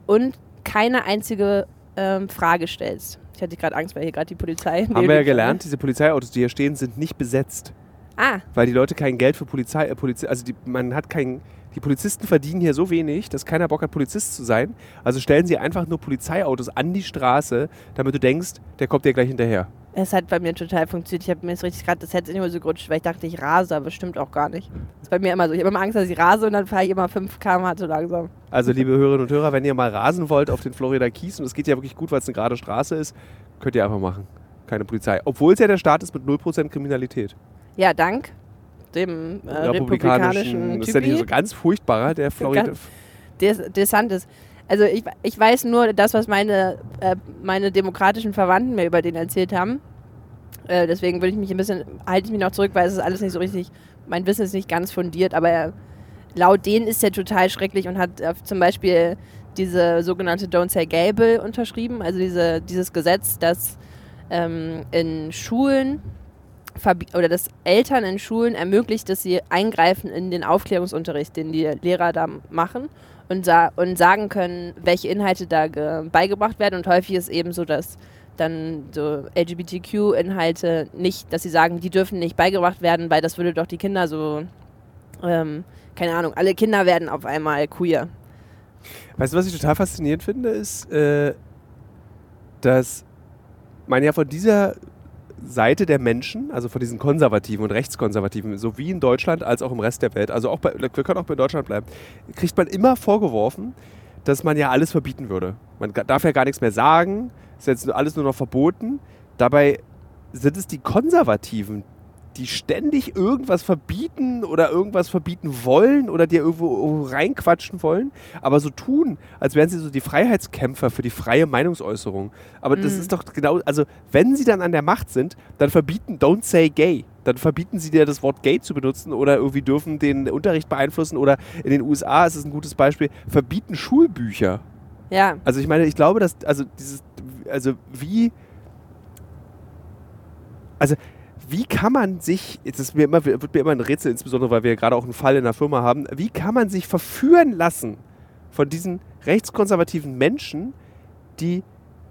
Speaker 1: und keine einzige ähm, Frage stellst. Ich hatte gerade Angst, weil hier gerade die Polizei.
Speaker 2: Haben wir ja [laughs] gelernt, diese Polizeiautos, die hier stehen, sind nicht besetzt.
Speaker 1: Ah,
Speaker 2: Weil die Leute kein Geld für Polizei, äh, Polizi also die, man hat kein, die Polizisten verdienen hier so wenig, dass keiner Bock hat, Polizist zu sein. Also stellen sie einfach nur Polizeiautos an die Straße, damit du denkst, der kommt dir gleich hinterher.
Speaker 1: es hat bei mir total funktioniert. Ich habe mir jetzt richtig gerade das Herz immer so gerutscht, weil ich dachte, ich rase, aber stimmt auch gar nicht. Das ist bei mir immer so. Ich habe immer Angst, dass ich rase und dann fahre ich immer 5 km zu langsam.
Speaker 2: Also liebe Hörerinnen und Hörer, wenn ihr mal rasen wollt auf den Florida Keys, und es geht ja wirklich gut, weil es eine gerade Straße ist, könnt ihr einfach machen. Keine Polizei. Obwohl es ja der Staat ist mit 0% Kriminalität.
Speaker 1: Ja, dank dem äh, republikanischen
Speaker 2: das ist ja nicht so ganz furchtbarer, der Florida.
Speaker 1: Des, DeSantis. Also ich, ich weiß nur das, was meine, äh, meine demokratischen Verwandten mir über den erzählt haben. Äh, deswegen würde ich mich ein bisschen, halte ich mich noch zurück, weil es ist alles nicht so richtig, mein Wissen ist nicht ganz fundiert, aber er, laut denen ist er total schrecklich und hat äh, zum Beispiel diese sogenannte Don't Say Gay Bill unterschrieben, also diese, dieses Gesetz, das ähm, in Schulen oder das Eltern in Schulen ermöglicht, dass sie eingreifen in den Aufklärungsunterricht, den die Lehrer da machen und, sa und sagen können, welche Inhalte da ge- beigebracht werden. Und häufig ist eben so, dass dann so LGBTQ-Inhalte nicht, dass sie sagen, die dürfen nicht beigebracht werden, weil das würde doch die Kinder so, ähm, keine Ahnung, alle Kinder werden auf einmal queer.
Speaker 2: Weißt du, was ich total faszinierend finde, ist, äh, dass man ja von dieser Seite der Menschen, also von diesen Konservativen und Rechtskonservativen, sowie in Deutschland als auch im Rest der Welt, also auch bei, wir können auch bei Deutschland bleiben, kriegt man immer vorgeworfen, dass man ja alles verbieten würde. Man darf ja gar nichts mehr sagen, ist jetzt alles nur noch verboten. Dabei sind es die Konservativen, die ständig irgendwas verbieten oder irgendwas verbieten wollen oder dir irgendwo reinquatschen wollen, aber so tun, als wären sie so die Freiheitskämpfer für die freie Meinungsäußerung. Aber das
Speaker 1: Mhm.
Speaker 2: ist doch genau, also wenn sie dann an der Macht sind, dann verbieten Don't Say Gay. Dann verbieten sie dir das Wort Gay zu benutzen oder irgendwie dürfen den Unterricht beeinflussen oder in den USA ist es ein gutes Beispiel, verbieten Schulbücher.
Speaker 1: Ja,
Speaker 2: Also ich meine, ich glaube, dass, also dieses, also wie, also wie kann man sich, jetzt ist mir immer, wird mir immer ein Rätsel, insbesondere weil wir gerade auch einen Fall in der Firma haben, wie kann man sich verführen lassen von diesen rechtskonservativen Menschen, die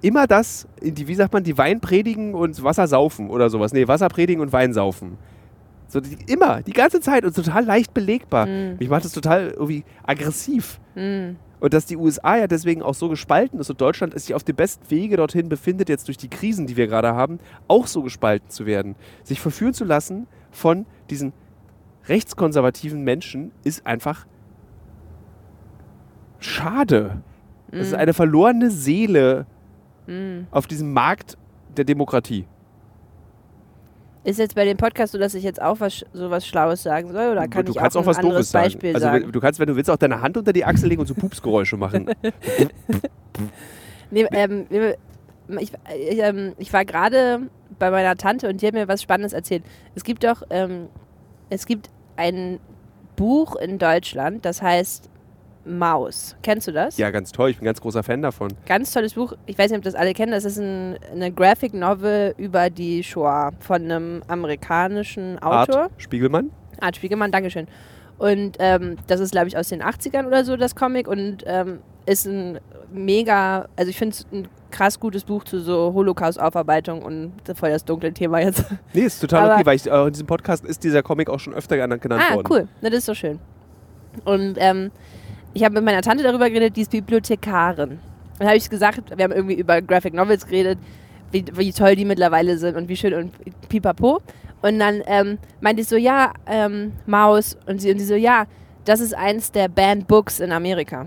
Speaker 2: immer das, die, wie sagt man, die Wein predigen und Wasser saufen oder sowas. Nee, Wasser predigen und Wein saufen. So, die, immer, die ganze Zeit und total leicht belegbar.
Speaker 1: Mhm.
Speaker 2: Mich macht das total irgendwie aggressiv.
Speaker 1: hm.
Speaker 2: Und dass die USA ja deswegen auch so gespalten ist und Deutschland sich auf dem besten Wege dorthin befindet, jetzt durch die Krisen, die wir gerade haben, auch so gespalten zu werden. Sich verführen zu lassen von diesen rechtskonservativen Menschen ist einfach schade. Es ist eine verlorene Seele
Speaker 1: Hm.
Speaker 2: auf diesem Markt der Demokratie.
Speaker 1: Ist jetzt bei dem Podcast so, dass ich jetzt auch was, so was Schlaues sagen soll? Oder kann
Speaker 2: du
Speaker 1: ich
Speaker 2: kannst
Speaker 1: auch
Speaker 2: auch, was
Speaker 1: anderes
Speaker 2: Doofes sagen.
Speaker 1: Beispiel
Speaker 2: Also
Speaker 1: sagen?
Speaker 2: du kannst, wenn du willst, auch deine Hand unter die Achsel legen und so Pupsgeräusche machen. [laughs]
Speaker 1: Nee, ähm, ich, ich, ähm, ich war gerade bei meiner Tante und die hat mir was Spannendes erzählt. Es gibt doch, ähm, es gibt ein Buch in Deutschland, das heißt Maus. Kennst du das?
Speaker 2: ja, ganz toll. Ich bin ein ganz großer Fan davon.
Speaker 1: Ganz tolles Buch. Ich weiß nicht, ob das alle kennen. Das ist ein, eine Graphic Novel über die Shoah von einem amerikanischen Autor.
Speaker 2: Art Spiegelmann.
Speaker 1: Art Spiegelmann, Dankeschön. Und ähm, das ist, glaube ich, aus den 80ern oder so, das Comic. Und ähm, ist ein mega, also ich finde es ein krass gutes Buch zu so Holocaust-Aufarbeitung und voll das dunkle Thema jetzt.
Speaker 2: Nee, ist total
Speaker 1: Aber-
Speaker 2: okay, weil ich, äh, in diesem Podcast ist dieser Comic auch schon öfter genannt,
Speaker 1: ah,
Speaker 2: worden.
Speaker 1: cool. Na, das ist so schön. Und ähm, ich habe mit meiner Tante darüber geredet, die ist Bibliothekarin. Dann habe ich gesagt, wir haben irgendwie über Graphic Novels geredet, wie, wie toll die mittlerweile sind und wie schön und pipapo. Und dann ähm, meinte ich so, ja, ähm, Maus. Und sie, und sie so, ja, das ist eins der Banned Books in Amerika.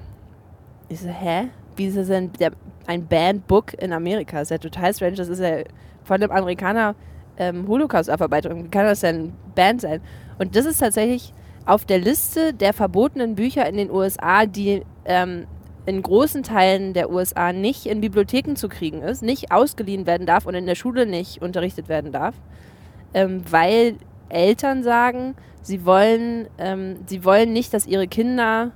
Speaker 1: Ich so, hä? Wie ist das denn der, ein Banned Book in Amerika? Das ist ja total strange. Das ist ja von einem Amerikaner ähm, Holocaust-Aufarbeitung. Wie kann das denn Banned sein? Und das ist tatsächlich auf der Liste der verbotenen Bücher in den USA, die ähm, in großen Teilen der USA nicht in Bibliotheken zu kriegen ist, nicht ausgeliehen werden darf und in der Schule nicht unterrichtet werden darf, ähm, weil Eltern sagen, sie wollen, ähm, sie wollen nicht, dass ihre Kinder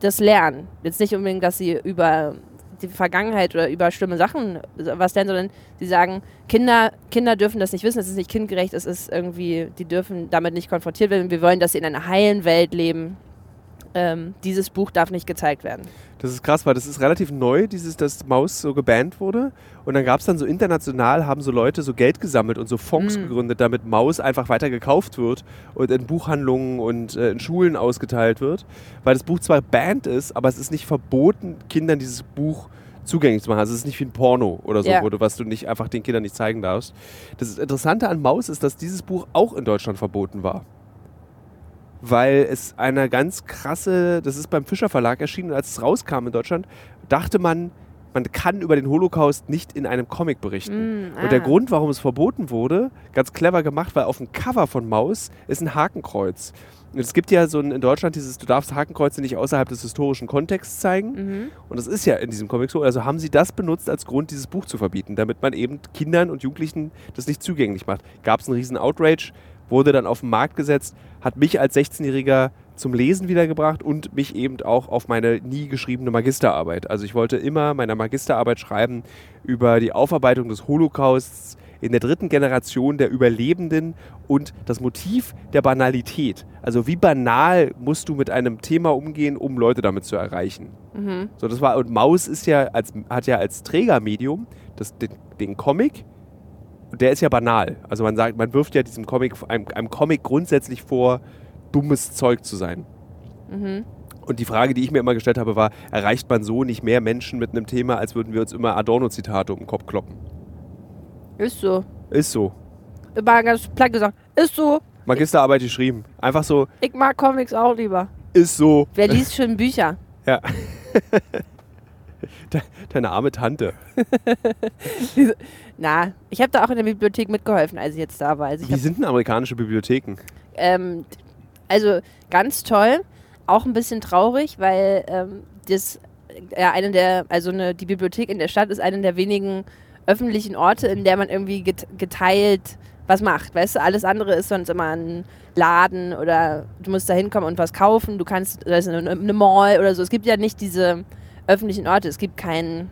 Speaker 1: das lernen. Jetzt nicht unbedingt, dass sie über die Vergangenheit oder über schlimme Sachen was lernen, sondern sie sagen, Kinder, Kinder dürfen das nicht wissen, es ist nicht kindgerecht, es ist irgendwie, die dürfen damit nicht konfrontiert werden. Wir wollen, dass sie in einer heilen Welt leben ähm, dieses Buch darf nicht gezeigt werden.
Speaker 2: Das ist krass, weil das ist relativ neu, dieses, dass Maus so gebannt wurde. Und dann gab es dann so international, haben so Leute so Geld gesammelt und so Fonds
Speaker 1: Mm.
Speaker 2: gegründet, damit Maus einfach weiter gekauft wird und in Buchhandlungen und äh, in Schulen ausgeteilt wird. Weil das Buch zwar banned ist, aber es ist nicht verboten, Kindern dieses Buch zugänglich zu machen. Also es ist nicht wie ein Porno oder so,
Speaker 1: Ja.
Speaker 2: du, was du nicht einfach den Kindern nicht zeigen darfst. Das Interessante an Maus ist, dass dieses Buch auch in Deutschland verboten war weil es eine ganz krasse, das ist beim Fischer Verlag erschienen und als es rauskam in Deutschland, dachte man, man kann über den Holocaust nicht in einem Comic berichten.
Speaker 1: Mm,
Speaker 2: Und der
Speaker 1: ah.
Speaker 2: Grund, warum es verboten wurde, ganz clever gemacht, weil auf dem Cover von Maus ist ein Hakenkreuz. Und es gibt ja so ein, in Deutschland dieses, du darfst Hakenkreuze nicht außerhalb des historischen Kontexts zeigen.
Speaker 1: Mhm.
Speaker 2: Und das ist ja in diesem Comic so. Also haben sie das benutzt als Grund, dieses Buch zu verbieten, damit man eben Kindern und Jugendlichen das nicht zugänglich macht. Gab es einen riesen Outrage, wurde dann auf den Markt gesetzt, hat mich als 16-Jähriger zum Lesen wiedergebracht und mich eben auch auf meine nie geschriebene Magisterarbeit. Also ich wollte immer meine Magisterarbeit schreiben über die Aufarbeitung des Holocausts in der dritten Generation der Überlebenden und das Motiv der Banalität. Also wie banal musst du mit einem Thema umgehen, um Leute damit zu erreichen.
Speaker 1: Mhm.
Speaker 2: So, das war, und Maus ist ja als, hat ja als Trägermedium das, den, den Comic, der ist ja banal. Also man sagt, man wirft ja diesem Comic, einem, einem Comic grundsätzlich vor, dummes Zeug zu sein.
Speaker 1: Mhm.
Speaker 2: Und die Frage, die ich mir immer gestellt habe, war, erreicht man so nicht mehr Menschen mit einem Thema, als würden wir uns immer Adorno-Zitate um den Kopf kloppen?
Speaker 1: Ist so.
Speaker 2: Ist so.
Speaker 1: Immer ganz platt gesagt. Ist so.
Speaker 2: Magisterarbeit geschrieben. Einfach so,
Speaker 1: Ich mag Comics auch lieber.
Speaker 2: ist so.
Speaker 1: Wer liest schon Bücher?
Speaker 2: Ja. [laughs] [laughs] De- Deine arme Tante. [laughs]
Speaker 1: Na, ich habe da auch in der Bibliothek mitgeholfen, als ich jetzt da war. Also,
Speaker 2: Wie sind denn amerikanische Bibliotheken?
Speaker 1: ähm, also ganz toll, auch ein bisschen traurig, weil ähm, das ja eine der, also eine, die Bibliothek in der Stadt ist eine der wenigen öffentlichen Orte, in der man irgendwie get, geteilt was macht. Weißt du, alles andere ist sonst immer ein Laden oder du musst da hinkommen und was kaufen. Du kannst, da ist eine, eine Mall oder so. Es gibt ja nicht diese öffentlichen Orte. Es gibt keinen,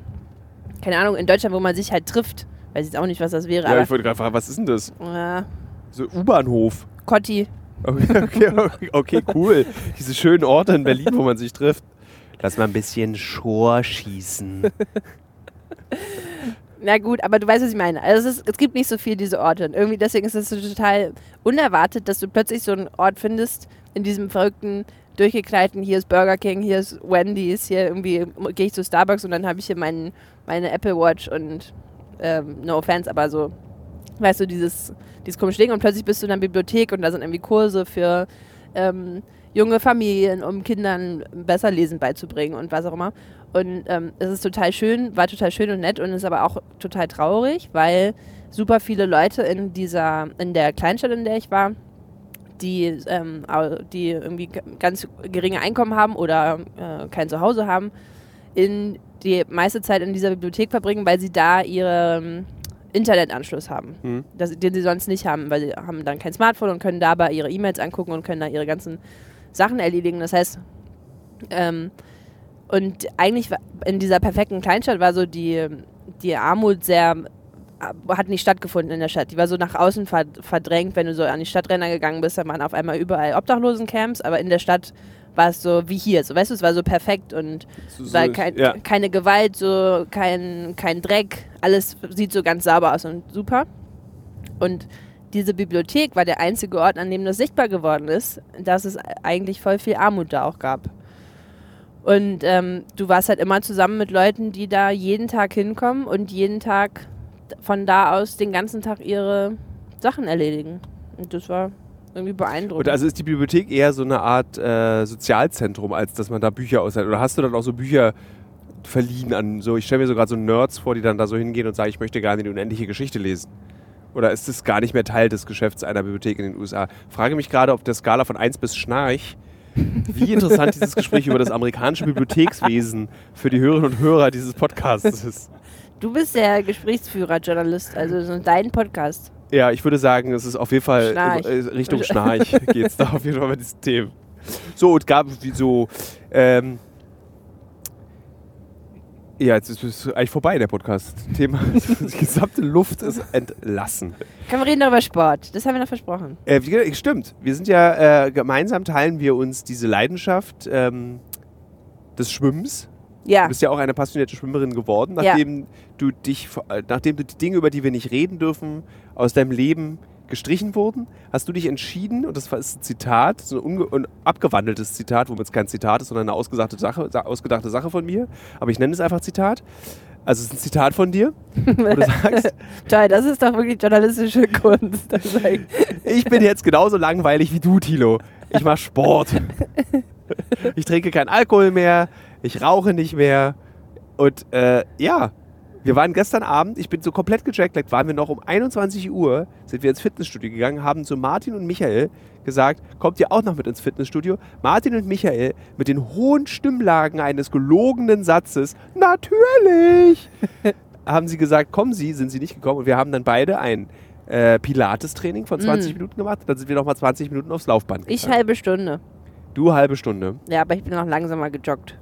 Speaker 1: keine Ahnung, in Deutschland, wo man sich halt trifft. Weiß jetzt auch nicht, was das wäre,
Speaker 2: Ja, ich wollte gerade fragen, was ist denn das?
Speaker 1: äh,
Speaker 2: So U-Bahnhof.
Speaker 1: Cotti.
Speaker 2: Okay, okay, [laughs] okay, okay, cool. Diese schönen Orte in Berlin, wo man sich trifft. Lass mal ein bisschen Schor schießen.
Speaker 1: Na gut, aber du weißt, was ich meine. Also es, ist, es gibt nicht so viel diese Orte. Und irgendwie deswegen ist es so total unerwartet, dass du plötzlich so einen Ort findest in diesem verrückten, durchgekleideten, hier ist Burger King, hier ist Wendy's, hier irgendwie gehe ich zu Starbucks und dann habe ich hier meinen, meine Apple Watch und ähm, no offense, aber so, weißt du, dieses, dieses komische Ding und plötzlich bist du in der Bibliothek und da sind irgendwie Kurse für ähm, junge Familien, um Kindern besser lesen beizubringen und was auch immer. Und ähm, es ist total schön, war total schön und nett und ist aber auch total traurig, weil super viele Leute in dieser, in der Kleinstadt, in der ich war, die, ähm, die irgendwie ganz geringe Einkommen haben oder äh, kein Zuhause haben, in die meiste Zeit in dieser Bibliothek verbringen, weil sie da ihren Internetanschluss haben,
Speaker 2: Hm.
Speaker 1: das, den sie sonst nicht haben, weil sie haben dann kein Smartphone und können dabei ihre E-Mails angucken und können da ihre ganzen Sachen erledigen. Das heißt, ähm, und eigentlich in dieser perfekten Kleinstadt war so die, die Armut sehr, hat nicht stattgefunden in der Stadt. Die war so nach außen ver verdrängt, wenn du so an die Stadtränder gegangen bist, dann waren auf einmal überall Obdachlosencamps, aber in der Stadt war es so wie hier. So, weißt du, es war so perfekt und
Speaker 2: So-
Speaker 1: weil kein,
Speaker 2: ja.
Speaker 1: keine Gewalt, so kein, kein Dreck, alles sieht so ganz sauber aus und super. Und diese Bibliothek war der einzige Ort, an dem das sichtbar geworden ist, dass es eigentlich voll viel Armut da auch gab. Und ähm, du warst halt immer zusammen mit Leuten, die da jeden Tag hinkommen und jeden Tag von da aus den ganzen Tag ihre Sachen erledigen. Und das war irgendwie beeindruckend.
Speaker 2: Und also ist die Bibliothek eher so eine Art äh, Sozialzentrum, als dass man da Bücher aushält? Oder hast du dann auch so Bücher verliehen an so, ich stelle mir so gerade so Nerds vor, die dann da so hingehen und sagen, ich möchte gerne die unendliche Geschichte lesen? Oder ist das gar nicht mehr Teil des Geschäfts einer Bibliothek in den USA? Frage mich gerade auf der Skala von 1 bis Schnarch, wie interessant dieses Gespräch über das amerikanische Bibliothekswesen für die Hörerinnen und Hörer dieses Podcasts ist.
Speaker 1: Du bist der Gesprächsführer, Journalist, also so dein Podcast.
Speaker 2: Ja, ich würde sagen, es ist auf jeden Fall
Speaker 1: Schnarch.
Speaker 2: äh, Richtung [laughs] Schnarch geht es da auf jeden Fall bei diesen Themen. So, und gab wie so, ähm, Ja, jetzt ist es eigentlich vorbei, der Podcast. Thema, [laughs] die gesamte Luft ist entlassen.
Speaker 1: Können wir reden darüber Sport? Das haben wir noch versprochen.
Speaker 2: Äh, stimmt. Wir sind ja, äh, gemeinsam teilen wir uns diese Leidenschaft ähm, des Schwimmens.
Speaker 1: Ja.
Speaker 2: Du bist ja auch eine passionierte Schwimmerin geworden,
Speaker 1: Ja.
Speaker 2: nachdem du dich, äh, nachdem du die Dinge, über die wir nicht reden dürfen, aus deinem Leben gestrichen wurden, hast du dich entschieden, und das ist ein Zitat, so ein, ein abgewandeltes Zitat, womit es kein Zitat ist, sondern eine ausgedachte Sache, sa- ausgedachte Sache von mir, aber ich nenne es einfach Zitat. Also es ist ein Zitat von dir, wo du [laughs] sagst,
Speaker 1: Toll, das ist doch wirklich journalistische Kunst. [laughs]
Speaker 2: Ich bin jetzt genauso langweilig wie du, Tilo. Ich mache Sport. [laughs] Ich trinke keinen Alkohol mehr, ich rauche nicht mehr. Und äh, ja, wir waren gestern Abend, ich bin so komplett gejetlaggt, waren wir noch um 21 Uhr, sind wir ins Fitnessstudio gegangen, haben zu Martin und Michael gesagt, kommt ihr auch noch mit ins Fitnessstudio? Martin und Michael mit den hohen Stimmlagen eines gelogenen Satzes, natürlich, [laughs] haben sie gesagt, kommen Sie, sind sie nicht gekommen und wir haben dann beide ein äh, Pilates-Training von 20 Minuten gemacht, dann sind wir nochmal 20 Minuten aufs Laufband
Speaker 1: Ich
Speaker 2: gegangen.
Speaker 1: halbe Stunde.
Speaker 2: Du halbe Stunde.
Speaker 1: Ja, aber ich bin noch langsamer gejoggt.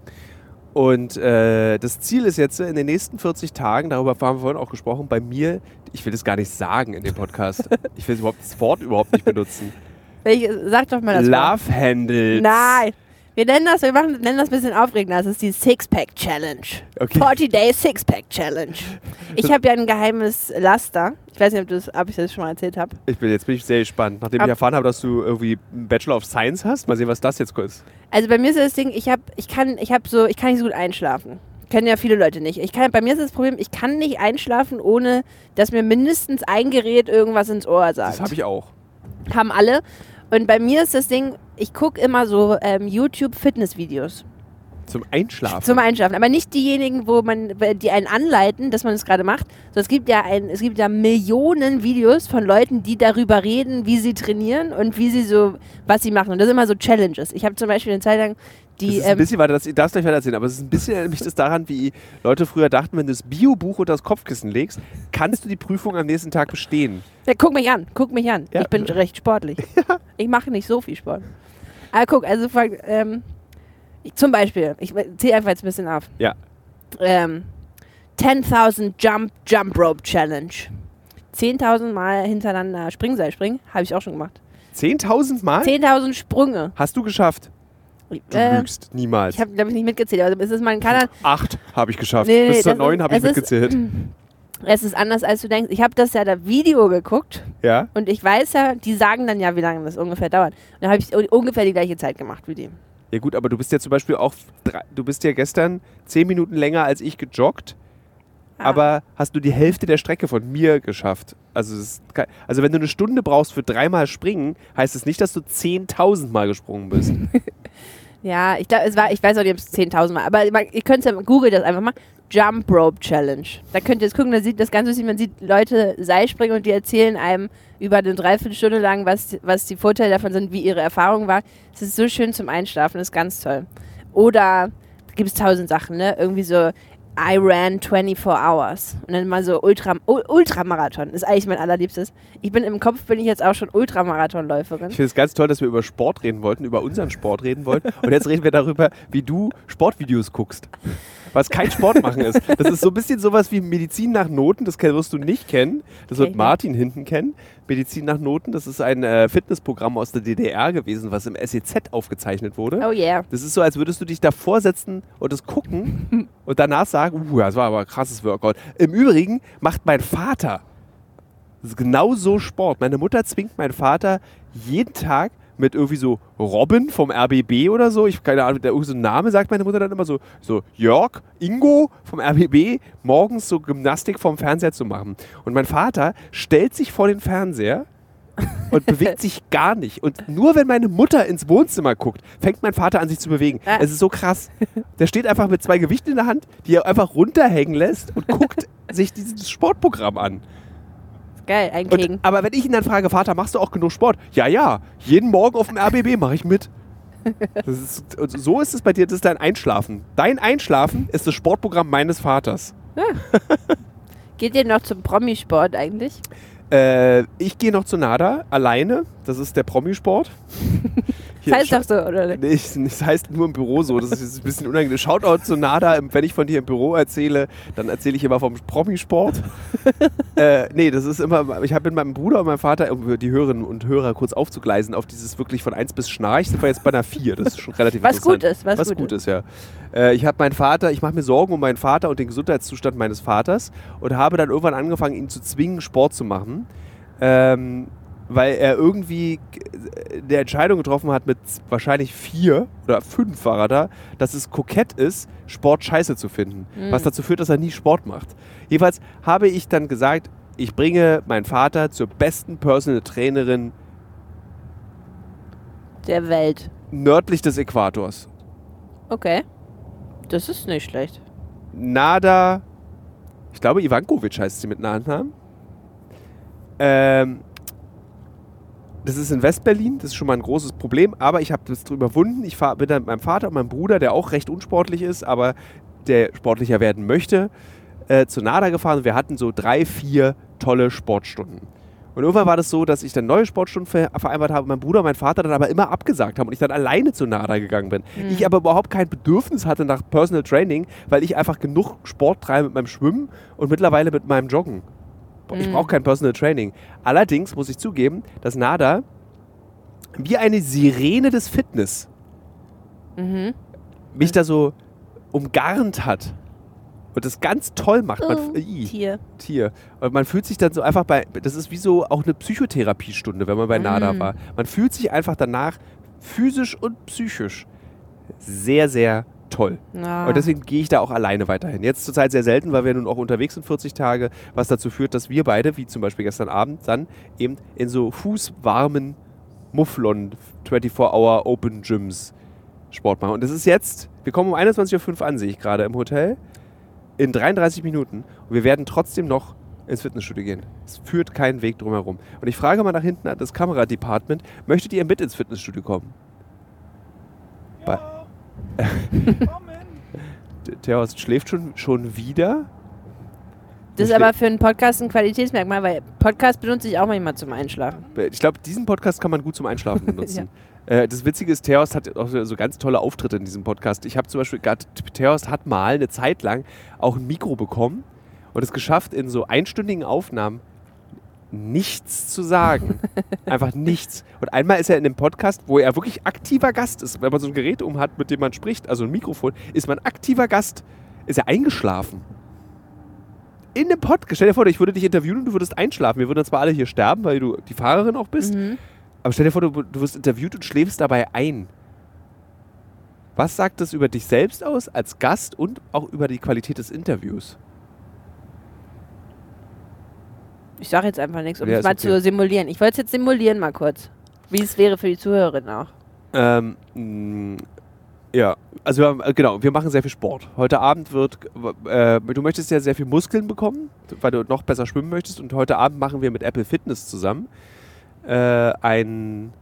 Speaker 2: Und äh, das Ziel ist jetzt in den nächsten 40 Tagen, darüber haben wir vorhin auch gesprochen, bei mir, ich will das gar nicht sagen in dem Podcast. ich will überhaupt das Wort überhaupt nicht benutzen.
Speaker 1: Welch, sag doch mal das Wort.
Speaker 2: Love Handles.
Speaker 1: Nein. Wir nennen das, wir machen, nennen das ein bisschen aufregender. Das ist die Six-Pack Challenge.
Speaker 2: Okay.
Speaker 1: 40 Day Six-Pack Challenge. Ich habe ja ein geheimes Laster. Ich weiß nicht, ob, ob ich das schon mal erzählt habe.
Speaker 2: Ich bin, jetzt bin ich sehr gespannt. Nachdem
Speaker 1: Ab-
Speaker 2: ich erfahren habe, dass du irgendwie einen Bachelor of Science hast, mal sehen, was das jetzt ist.
Speaker 1: Also bei mir ist das Ding, ich habe, ich kann, ich habe so, ich kann nicht so gut einschlafen. Können ja viele Leute nicht. Ich kann, bei mir ist das Problem, ich kann nicht einschlafen, ohne dass mir mindestens ein Gerät irgendwas ins Ohr sagt.
Speaker 2: Das habe ich auch.
Speaker 1: haben alle. Und bei mir ist das Ding, ich gucke immer so ähm, YouTube-Fitness-Videos
Speaker 2: Zum Einschlafen.
Speaker 1: zum Einschlafen. Aber nicht diejenigen, wo man, die einen anleiten, dass man es gerade macht. So, es gibt ja ein, es gibt ja Millionen Videos von Leuten, die darüber reden, wie sie trainieren und wie sie so, was sie machen. Und das sind immer so Challenges. Ich habe zum Beispiel eine Zeit lang
Speaker 2: das
Speaker 1: die,
Speaker 2: ist ein
Speaker 1: ähm,
Speaker 2: bisschen weiter, das, ich darf es gleich weiter erzählen, aber es ist ein bisschen erinnert mich das daran, wie Leute früher dachten, wenn du das Biobuch unter das Kopfkissen legst, kannst du die Prüfung am nächsten Tag bestehen.
Speaker 1: ja, guck mich an, guck mich an.
Speaker 2: Ja.
Speaker 1: Ich bin recht sportlich. [laughs] Ich mache nicht so viel Sport. Aber guck, also ähm, ich, zum Beispiel, ich zähle einfach jetzt ein bisschen auf.
Speaker 2: Ja.
Speaker 1: ähm, 10.000 Jump Jump Rope Challenge. 10.000 Mal hintereinander Springseil springen, habe ich auch schon gemacht.
Speaker 2: 10.000 Mal?
Speaker 1: 10.000 Sprünge.
Speaker 2: Hast du geschafft? Du
Speaker 1: Äh,
Speaker 2: lügst. Niemals.
Speaker 1: ich habe, glaube ich, nicht mitgezählt. Aber es ist, man kann dann,
Speaker 2: Acht habe ich geschafft.
Speaker 1: Nee, nee,
Speaker 2: Bis zur neun habe ich
Speaker 1: es ist-
Speaker 2: mitgezählt. [clears throat]
Speaker 1: es ist anders, als du denkst. Ich habe das ja da Video geguckt
Speaker 2: Ja?
Speaker 1: und ich weiß ja, die sagen dann ja, wie lange das ungefähr dauert. Und dann habe ich un- ungefähr die gleiche Zeit gemacht wie die.
Speaker 2: Ja gut, aber du bist ja zum Beispiel auch, drei, du bist ja gestern zehn Minuten länger als ich gejoggt,
Speaker 1: Ah.
Speaker 2: aber hast du die Hälfte der Strecke von mir geschafft. Also, kei- also wenn du eine Stunde brauchst für dreimal springen, heißt es nicht, dass du 10.000 Mal gesprungen bist. [laughs]
Speaker 1: Ja, ich, glaub, es war, ich weiß auch nicht, ob es 10.000 Mal, aber man, ihr könnt es ja, googelt das einfach mal. Jump Rope Challenge. Da könnt ihr jetzt gucken, da sieht das ganz lustig, man sieht Leute Seil springen und die erzählen einem über eine Dreiviertelstunde lang, was, was die Vorteile davon sind, wie ihre Erfahrung war. Es ist so schön zum Einschlafen, das ist ganz toll. Oder gibt es tausend Sachen, ne? Irgendwie so I ran 24 hours. Und dann mal so Ultra, Ultramarathon. Ist eigentlich mein allerliebstes. Ich bin im Kopf, bin ich jetzt auch schon Ultramarathonläuferin.
Speaker 2: Ich finde es ganz toll, dass wir über Sport reden wollten, über unseren Sport reden wollten. Und jetzt reden wir darüber, wie du Sportvideos guckst. Was kein Sport machen ist. Das ist so ein bisschen sowas wie Medizin nach Noten, das wirst du nicht kennen. Das wird
Speaker 1: ich
Speaker 2: Martin hinten kennen. Medizin nach Noten, das ist ein äh, Fitnessprogramm aus der DDR gewesen, was im SEZ aufgezeichnet wurde.
Speaker 1: Oh yeah.
Speaker 2: Das ist so, als würdest du dich davor setzen und es gucken [laughs] und danach sagen, uh, das war aber ein krasses Workout. Im Übrigen macht mein Vater das ist genau so Sport. Meine Mutter zwingt meinen Vater jeden Tag mit irgendwie so Robin vom RBB oder so, ich keine Ahnung, der irgendwie so ein Name sagt meine Mutter dann immer so, so Jörg, Ingo vom RBB, morgens so Gymnastik vom Fernseher zu machen. Und mein Vater stellt sich vor den Fernseher und bewegt [laughs] sich gar nicht. Und nur wenn meine Mutter ins Wohnzimmer guckt, fängt mein Vater an, sich zu bewegen.
Speaker 1: Ah.
Speaker 2: Es ist so krass. Der steht einfach mit zwei Gewichten in der Hand, die er einfach runterhängen lässt und guckt [laughs] sich dieses Sportprogramm an.
Speaker 1: Geil, ein
Speaker 2: Und, aber wenn ich ihn dann frage, Vater, machst du auch genug Sport? Ja, ja. Jeden Morgen auf dem RBB mache ich mit. Ist, so ist es bei dir, das ist dein Einschlafen. Dein Einschlafen ist das Sportprogramm meines Vaters.
Speaker 1: Geht ihr noch zum Promisport eigentlich?
Speaker 2: Äh, ich gehe noch zu Nada alleine. Das ist der Promisport. [laughs] Hier,
Speaker 1: Das heißt doch so, oder?
Speaker 2: Nee, ich- das heißt nur im Büro so. Das ist ein bisschen unangenehm. Shoutout zu Nada. Wenn ich von dir im Büro erzähle, dann erzähle ich immer vom Promisport. [laughs] äh, nee, das ist immer. Ich habe mit meinem Bruder und meinem Vater, um die Hörerinnen und Hörer kurz aufzugleisen, auf dieses wirklich von 1 bis Schnarch, sind wir jetzt bei einer 4. Das ist schon relativ
Speaker 1: Was gut ist, was,
Speaker 2: was gut ist, ja. Äh, ich habe meinen Vater, ich mache mir Sorgen um meinen Vater und den Gesundheitszustand meines Vaters und habe dann irgendwann angefangen, ihn zu zwingen, Sport zu machen. Ähm, weil er irgendwie äh, eine Entscheidung getroffen hat mit wahrscheinlich vier oder fünf war da, dass es kokett ist, Sport scheiße zu finden.
Speaker 1: Mhm.
Speaker 2: Was dazu führt, dass er nie Sport macht. Jedenfalls habe ich dann gesagt, ich bringe meinen Vater zur besten Personal Trainerin
Speaker 1: Der Welt.
Speaker 2: nördlich des Äquators.
Speaker 1: Okay. Das ist nicht schlecht.
Speaker 2: Nada, ich glaube Ivankovic heißt sie mit Nachnamen. Ähm, das ist in Westberlin, das ist schon mal ein großes Problem, aber ich habe das überwunden. Ich fahr, bin dann mit meinem Vater und meinem Bruder, der auch recht unsportlich ist, aber der sportlicher werden möchte, äh, zu Nada gefahren und wir hatten so drei, vier tolle Sportstunden. Und irgendwann war das so, dass ich dann neue Sportstunden ver vereinbart habe, mein Bruder und mein Vater dann aber immer abgesagt haben und ich dann alleine zu NADA gegangen bin. Ich aber überhaupt kein Bedürfnis hatte nach Personal Training, weil ich einfach genug Sport treibe mit meinem Schwimmen und mittlerweile mit meinem Joggen. Ich
Speaker 1: Mhm.
Speaker 2: brauche kein Personal Training. Allerdings muss ich zugeben, dass NADA wie eine Sirene des Fitness
Speaker 1: Mhm.
Speaker 2: mich da so umgarnt hat und das ganz toll macht. Man,
Speaker 1: Oh,
Speaker 2: Ih.
Speaker 1: Tier.
Speaker 2: Tier. Und man fühlt sich dann so einfach bei, das ist wie so auch eine Psychotherapiestunde, wenn man bei NADA
Speaker 1: Mm.
Speaker 2: war. Man fühlt sich einfach danach physisch und psychisch sehr, sehr toll.
Speaker 1: Ah.
Speaker 2: Und deswegen gehe ich da auch alleine weiterhin. Jetzt zurzeit sehr selten, weil wir nun auch unterwegs sind 40 Tage, was dazu führt, dass wir beide, wie zum Beispiel gestern Abend, dann eben in so fußwarmen Mufflon 24-Hour Open Gyms Sport machen. Und das ist jetzt, wir kommen um 21.05 Uhr an, sehe ich gerade im Hotel, in 33 Minuten. Und wir werden trotzdem noch ins Fitnessstudio gehen. Es führt keinen Weg drumherum. Und ich frage mal nach hinten an das Kameradepartment, möchtet ihr mit ins Fitnessstudio kommen? Bei- Der Theos schläft schon, schon wieder.
Speaker 1: das ist aber für einen Podcast ein Qualitätsmerkmal, weil Podcast benutze ich auch manchmal zum Einschlafen.
Speaker 2: Ich glaube, diesen Podcast kann man gut zum Einschlafen [laughs] benutzen. äh, das Witzige ist, Theos hat auch so so ganz tolle Auftritte in diesem Podcast. Ich habe zum Beispiel, gerade Theos hat mal eine Zeit lang auch ein Mikro bekommen und es geschafft, in so einstündigen Aufnahmen nichts zu sagen. [laughs] Einfach nichts. Und einmal ist er in dem Podcast, wo er wirklich aktiver Gast ist. Wenn man so ein Gerät um hat, mit dem man spricht, also ein Mikrofon, ist man aktiver Gast. Ist er eingeschlafen. In dem Podcast. Stell dir vor, ich würde dich interviewen und du würdest einschlafen. Wir würden zwar alle hier sterben, weil du die Fahrerin auch bist.
Speaker 1: Mhm.
Speaker 2: Aber stell dir vor, du, du wirst interviewt und schläfst dabei ein. Was sagt das über dich selbst aus als Gast und auch über die Qualität des Interviews?
Speaker 1: Ich sage jetzt einfach nichts, um
Speaker 2: Ja,
Speaker 1: es mal
Speaker 2: okay.
Speaker 1: zu simulieren. Ich wollte es jetzt simulieren mal kurz. Wie es wäre für die Zuhörerin auch.
Speaker 2: Ähm, mh, ja, also wir, haben- äh, genau, wir machen sehr viel Sport. Heute Abend wird, äh, du möchtest ja sehr viel Muskeln bekommen, weil du noch besser schwimmen möchtest. Und heute Abend machen wir mit Apple Fitness zusammen äh, ein,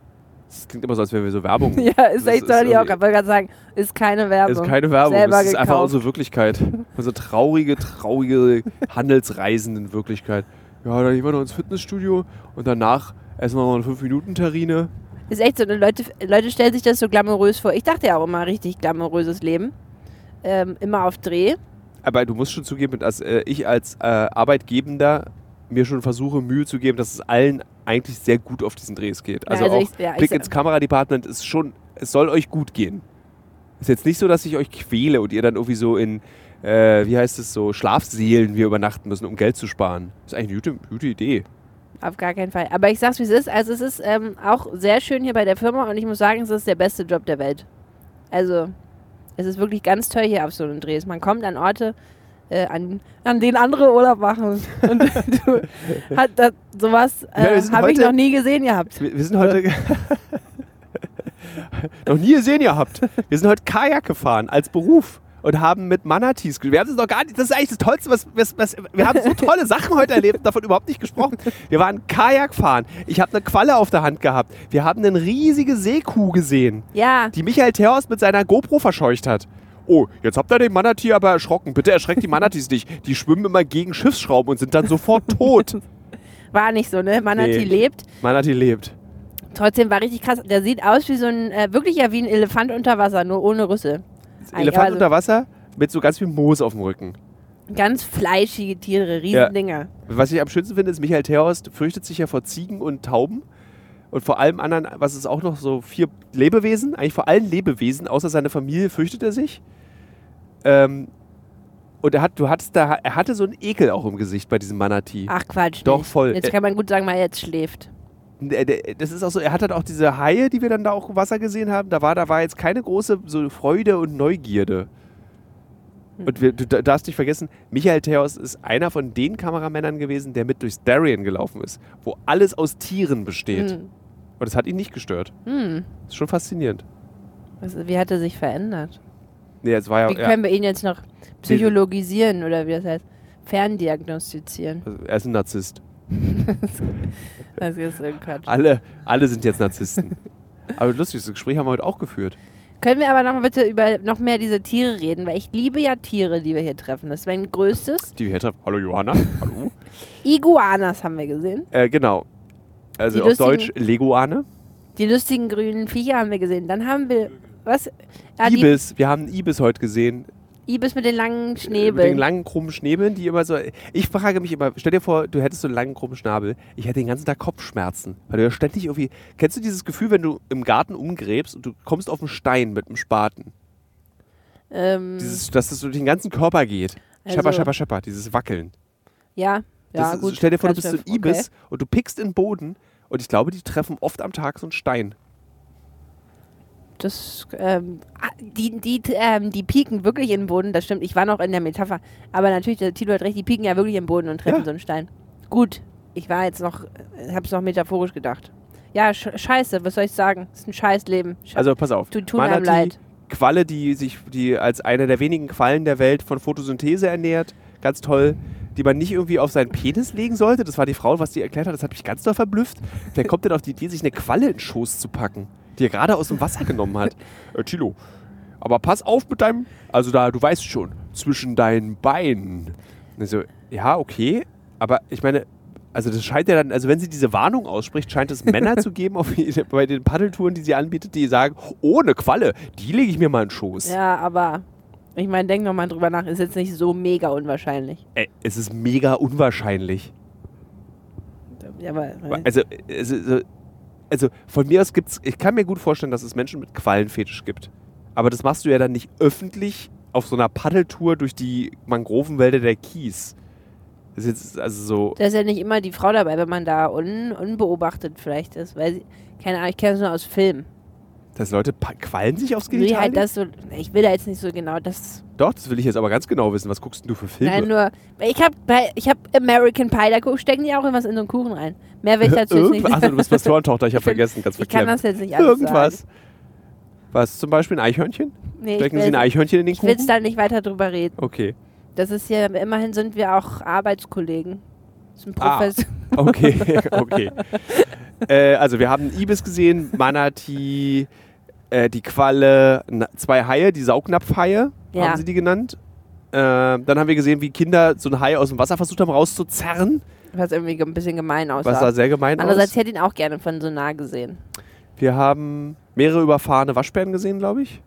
Speaker 2: das klingt immer so, als wären wir so Werbung. [laughs]
Speaker 1: Ja, ist echt soll ich auch
Speaker 2: irgendwie-
Speaker 1: gerade sagen. Ist keine Werbung.
Speaker 2: Es ist keine Werbung,
Speaker 1: Selber
Speaker 2: es ist einfach
Speaker 1: gekauft.
Speaker 2: unsere Wirklichkeit. [laughs] Unsere traurige, traurige Handelsreisen in Wirklichkeit. Ja, dann gehen wir noch ins Fitnessstudio und danach essen wir noch eine 5-Minuten-Terrine.
Speaker 1: Ist echt so, ne? Leute, Leute stellen sich das so glamourös vor. Ich dachte ja auch immer richtig glamouröses Leben. Ähm, immer auf Dreh.
Speaker 2: Aber du musst schon zugeben, dass äh, ich als äh, Arbeitgebender mir schon versuche, Mühe zu geben, dass es allen eigentlich sehr gut auf diesen Drehs geht. Also,
Speaker 1: also
Speaker 2: auch
Speaker 1: ich- ja,
Speaker 2: Blick ins Kameradepartment ist schon, es soll euch gut gehen. Ist jetzt nicht so, dass ich euch quäle und ihr dann irgendwie so in, äh, wie heißt es so, Schlafseelen wir übernachten müssen, um Geld zu sparen. ist eigentlich eine gute, gute Idee.
Speaker 1: Auf gar keinen Fall. Aber ich sag's, wie es ist. Also es ist ähm, auch sehr schön hier bei der Firma und ich muss sagen, es ist der beste Job der Welt. Also es ist wirklich ganz toll hier auf so einem Drehs. Man kommt an Orte, äh, an, an denen andere Urlaub machen. [laughs] Und du, hat das, sowas
Speaker 2: Ja,
Speaker 1: äh,
Speaker 2: sind
Speaker 1: habe ich noch nie gesehen gehabt.
Speaker 2: Wir, wir sind heute. [laughs] noch nie gesehen gehabt. Wir sind heute Kajak gefahren als Beruf und haben mit Manatees. ge- Wir haben es noch gar nicht. Das ist eigentlich das Tollste, was, was, was. Wir haben so [laughs] tolle Sachen heute erlebt, davon überhaupt nicht gesprochen. Wir waren Kajak fahren. Ich habe eine Qualle auf der Hand gehabt. Wir haben eine riesige Seekuh gesehen,
Speaker 1: Ja,
Speaker 2: die Michael Theos mit seiner GoPro verscheucht hat. Oh, jetzt habt ihr den Manatee aber erschrocken. Bitte erschreckt die Manatees nicht. Die schwimmen immer gegen Schiffsschrauben und sind dann sofort tot. [laughs]
Speaker 1: war nicht so, ne? Manatee
Speaker 2: Nee.
Speaker 1: lebt.
Speaker 2: Manatee lebt.
Speaker 1: Trotzdem war richtig krass. Der sieht aus wie so ein, äh, wirklich ja wie ein Elefant unter Wasser, nur ohne Rüssel.
Speaker 2: Elefant
Speaker 1: also-
Speaker 2: unter Wasser mit so ganz viel Moos auf dem Rücken.
Speaker 1: Ganz fleischige Tiere,
Speaker 2: Ja.
Speaker 1: Riesendinger.
Speaker 2: Was ich am schönsten finde, ist, Michael Terhorst fürchtet sich ja vor Ziegen und Tauben. Und vor allem anderen, was ist auch noch so vier Lebewesen, eigentlich vor allen Lebewesen, außer seine Familie, fürchtet er sich. Ähm, und er, hat, du hattest da, er hatte so einen Ekel auch im Gesicht bei diesem Manatee.
Speaker 1: Ach Quatsch.
Speaker 2: Doch,
Speaker 1: nicht.
Speaker 2: voll.
Speaker 1: Jetzt kann man gut sagen, weil er jetzt schläft.
Speaker 2: Das ist auch so, er hat halt auch diese Haie, die wir dann da auch im Wasser gesehen haben. Da war, da war jetzt keine große so Freude und Neugierde. Und wir, du da- darfst nicht vergessen, Michael Theos ist einer von den Kameramännern gewesen, der mit durchs Darien gelaufen ist, wo alles aus Tieren besteht.
Speaker 1: Hm.
Speaker 2: Und das hat ihn nicht gestört.
Speaker 1: Hm.
Speaker 2: Das ist schon faszinierend.
Speaker 1: Was, wie hat er sich verändert?
Speaker 2: Nee, es war
Speaker 1: Wie
Speaker 2: ja, er,
Speaker 1: können wir ihn jetzt noch psychologisieren oder wie das heißt? Ferndiagnostizieren.
Speaker 2: also er ist ein Narzisst. [laughs] [laughs]
Speaker 1: Das ist ein Quatsch.
Speaker 2: Alle, alle sind jetzt Narzissten. Aber lustig, das Gespräch haben wir heute auch geführt.
Speaker 1: Können wir aber noch mal bitte über noch mehr diese Tiere reden, weil ich liebe ja Tiere, die wir hier treffen. Das ist mein größtes.
Speaker 2: Die wir hier treffen. Hallo Johanna. Hallo. [laughs]
Speaker 1: Iguanas haben wir gesehen.
Speaker 2: Äh, genau. Also
Speaker 1: Die
Speaker 2: auf Deutsch Leguane.
Speaker 1: Die lustigen grünen Viecher haben wir gesehen. Dann haben wir was? Ah,
Speaker 2: Ibis. Wir haben einen Ibis heute gesehen.
Speaker 1: Ibis mit den langen
Speaker 2: Mit den
Speaker 1: Schnäbeln.
Speaker 2: langen, krummen Schnäbeln, die immer so. Ich frage mich immer, stell dir vor, du hättest so einen langen, krummen Schnabel. Ich hätte den ganzen Tag Kopfschmerzen. Weil du ja ständig irgendwie. Kennst du dieses Gefühl, wenn du im Garten umgräbst und du kommst auf einen Stein mit einem Spaten?
Speaker 1: ähm,
Speaker 2: Dieses, dass es durch den ganzen Körper geht.
Speaker 1: Also-
Speaker 2: schepper, schepper, schepper. Dieses Wackeln.
Speaker 1: ja, ja,
Speaker 2: Das ist,
Speaker 1: gut.
Speaker 2: Stell dir vor, du bist so ein Ibis und du pickst in den Boden und ich glaube, die treffen oft am Tag so einen Stein.
Speaker 1: Das, ähm, ah, die, die, ähm, die pieken wirklich in den Boden, das stimmt. Ich war noch in der Metapher. Aber natürlich, der Tilo hat recht, die pieken ja wirklich im Boden und treffen
Speaker 2: Ja.
Speaker 1: so einen Stein. Gut, ich war jetzt noch, hab's noch metaphorisch gedacht. Ja, sch scheiße, was soll ich sagen? ist ein scheiß Leben. Sche
Speaker 2: Also pass auf.
Speaker 1: Tu- tut einem leid.
Speaker 2: Qualle, die sich die als eine der wenigen Quallen der Welt von Photosynthese ernährt. Ganz toll. Die man nicht irgendwie auf seinen Penis legen sollte. Das war die Frau, was die erklärt hat. Das hat mich ganz doll verblüfft. Wer kommt denn auf die Idee, sich eine Qualle in den Schoß zu packen, die er gerade aus dem Wasser genommen hat? [laughs] Äh, Tilo, aber pass auf mit deinem, also da, du weißt schon, zwischen deinen Beinen. Also, ja, okay. Aber ich meine, also das scheint ja dann, also wenn sie diese Warnung ausspricht, scheint es Männer [laughs] zu geben auf, bei den Paddeltouren, die sie anbietet, die sagen, ohne Qualle, die lege ich mir mal in den Schoß.
Speaker 1: Ja, aber ich meine, denk noch mal drüber nach, ist jetzt nicht so mega unwahrscheinlich.
Speaker 2: Ey, es ist mega unwahrscheinlich.
Speaker 1: Ja, aber,
Speaker 2: Also, es ist so- also von mir aus gibt's, ich kann mir gut vorstellen, dass es Menschen mit Quallenfetisch gibt. Aber das machst du ja dann nicht öffentlich auf so einer Paddeltour durch die Mangrovenwälder der Kies. Das ist jetzt also so.
Speaker 1: da ist ja nicht immer die Frau dabei, wenn man da un unbeobachtet vielleicht ist. Weil keine Ahnung, ich kenne es nur aus Filmen.
Speaker 2: Dass Leute Quallen sich aufs Genital
Speaker 1: halt
Speaker 2: legen?
Speaker 1: das so, ich will da jetzt nicht so genau das.
Speaker 2: Doch, das will ich jetzt aber ganz genau wissen. Was guckst du für Filme?
Speaker 1: Nein, nur, ich habe ich hab American Pie, da guck- stecken die auch irgendwas in so einen Kuchen rein. Mehr will ich jetzt nicht.
Speaker 2: Achso, du bist Pastorentochter, ich habe [laughs] vergessen, ganz
Speaker 1: Ich kann das jetzt nicht alles
Speaker 2: Irgendwas.
Speaker 1: sagen.
Speaker 2: Was, zum Beispiel ein Eichhörnchen?
Speaker 1: Nee,
Speaker 2: Stecken Sie ein Eichhörnchen in den
Speaker 1: ich will
Speaker 2: Kuchen?
Speaker 1: da nicht weiter drüber reden.
Speaker 2: Okay.
Speaker 1: Das ist ja, immerhin sind wir auch Arbeitskollegen. Das ist ein
Speaker 2: Ah.
Speaker 1: Professor.
Speaker 2: Okay, [laughs] okay. Äh, also wir haben Ibis gesehen, Manatee, äh, die Qualle, zwei Haie, die Saugnapfhaie,
Speaker 1: Ja.
Speaker 2: haben sie die genannt. Äh, dann haben wir gesehen, wie Kinder so ein Hai aus dem Wasser versucht haben rauszuzerren,
Speaker 1: Was irgendwie ein bisschen gemein
Speaker 2: was sah
Speaker 1: aussah.
Speaker 2: sehr gemein
Speaker 1: Andererseits
Speaker 2: aus.
Speaker 1: hätte ich ihn auch gerne von so nah gesehen.
Speaker 2: Wir haben mehrere überfahrene Waschbären gesehen, glaube ich.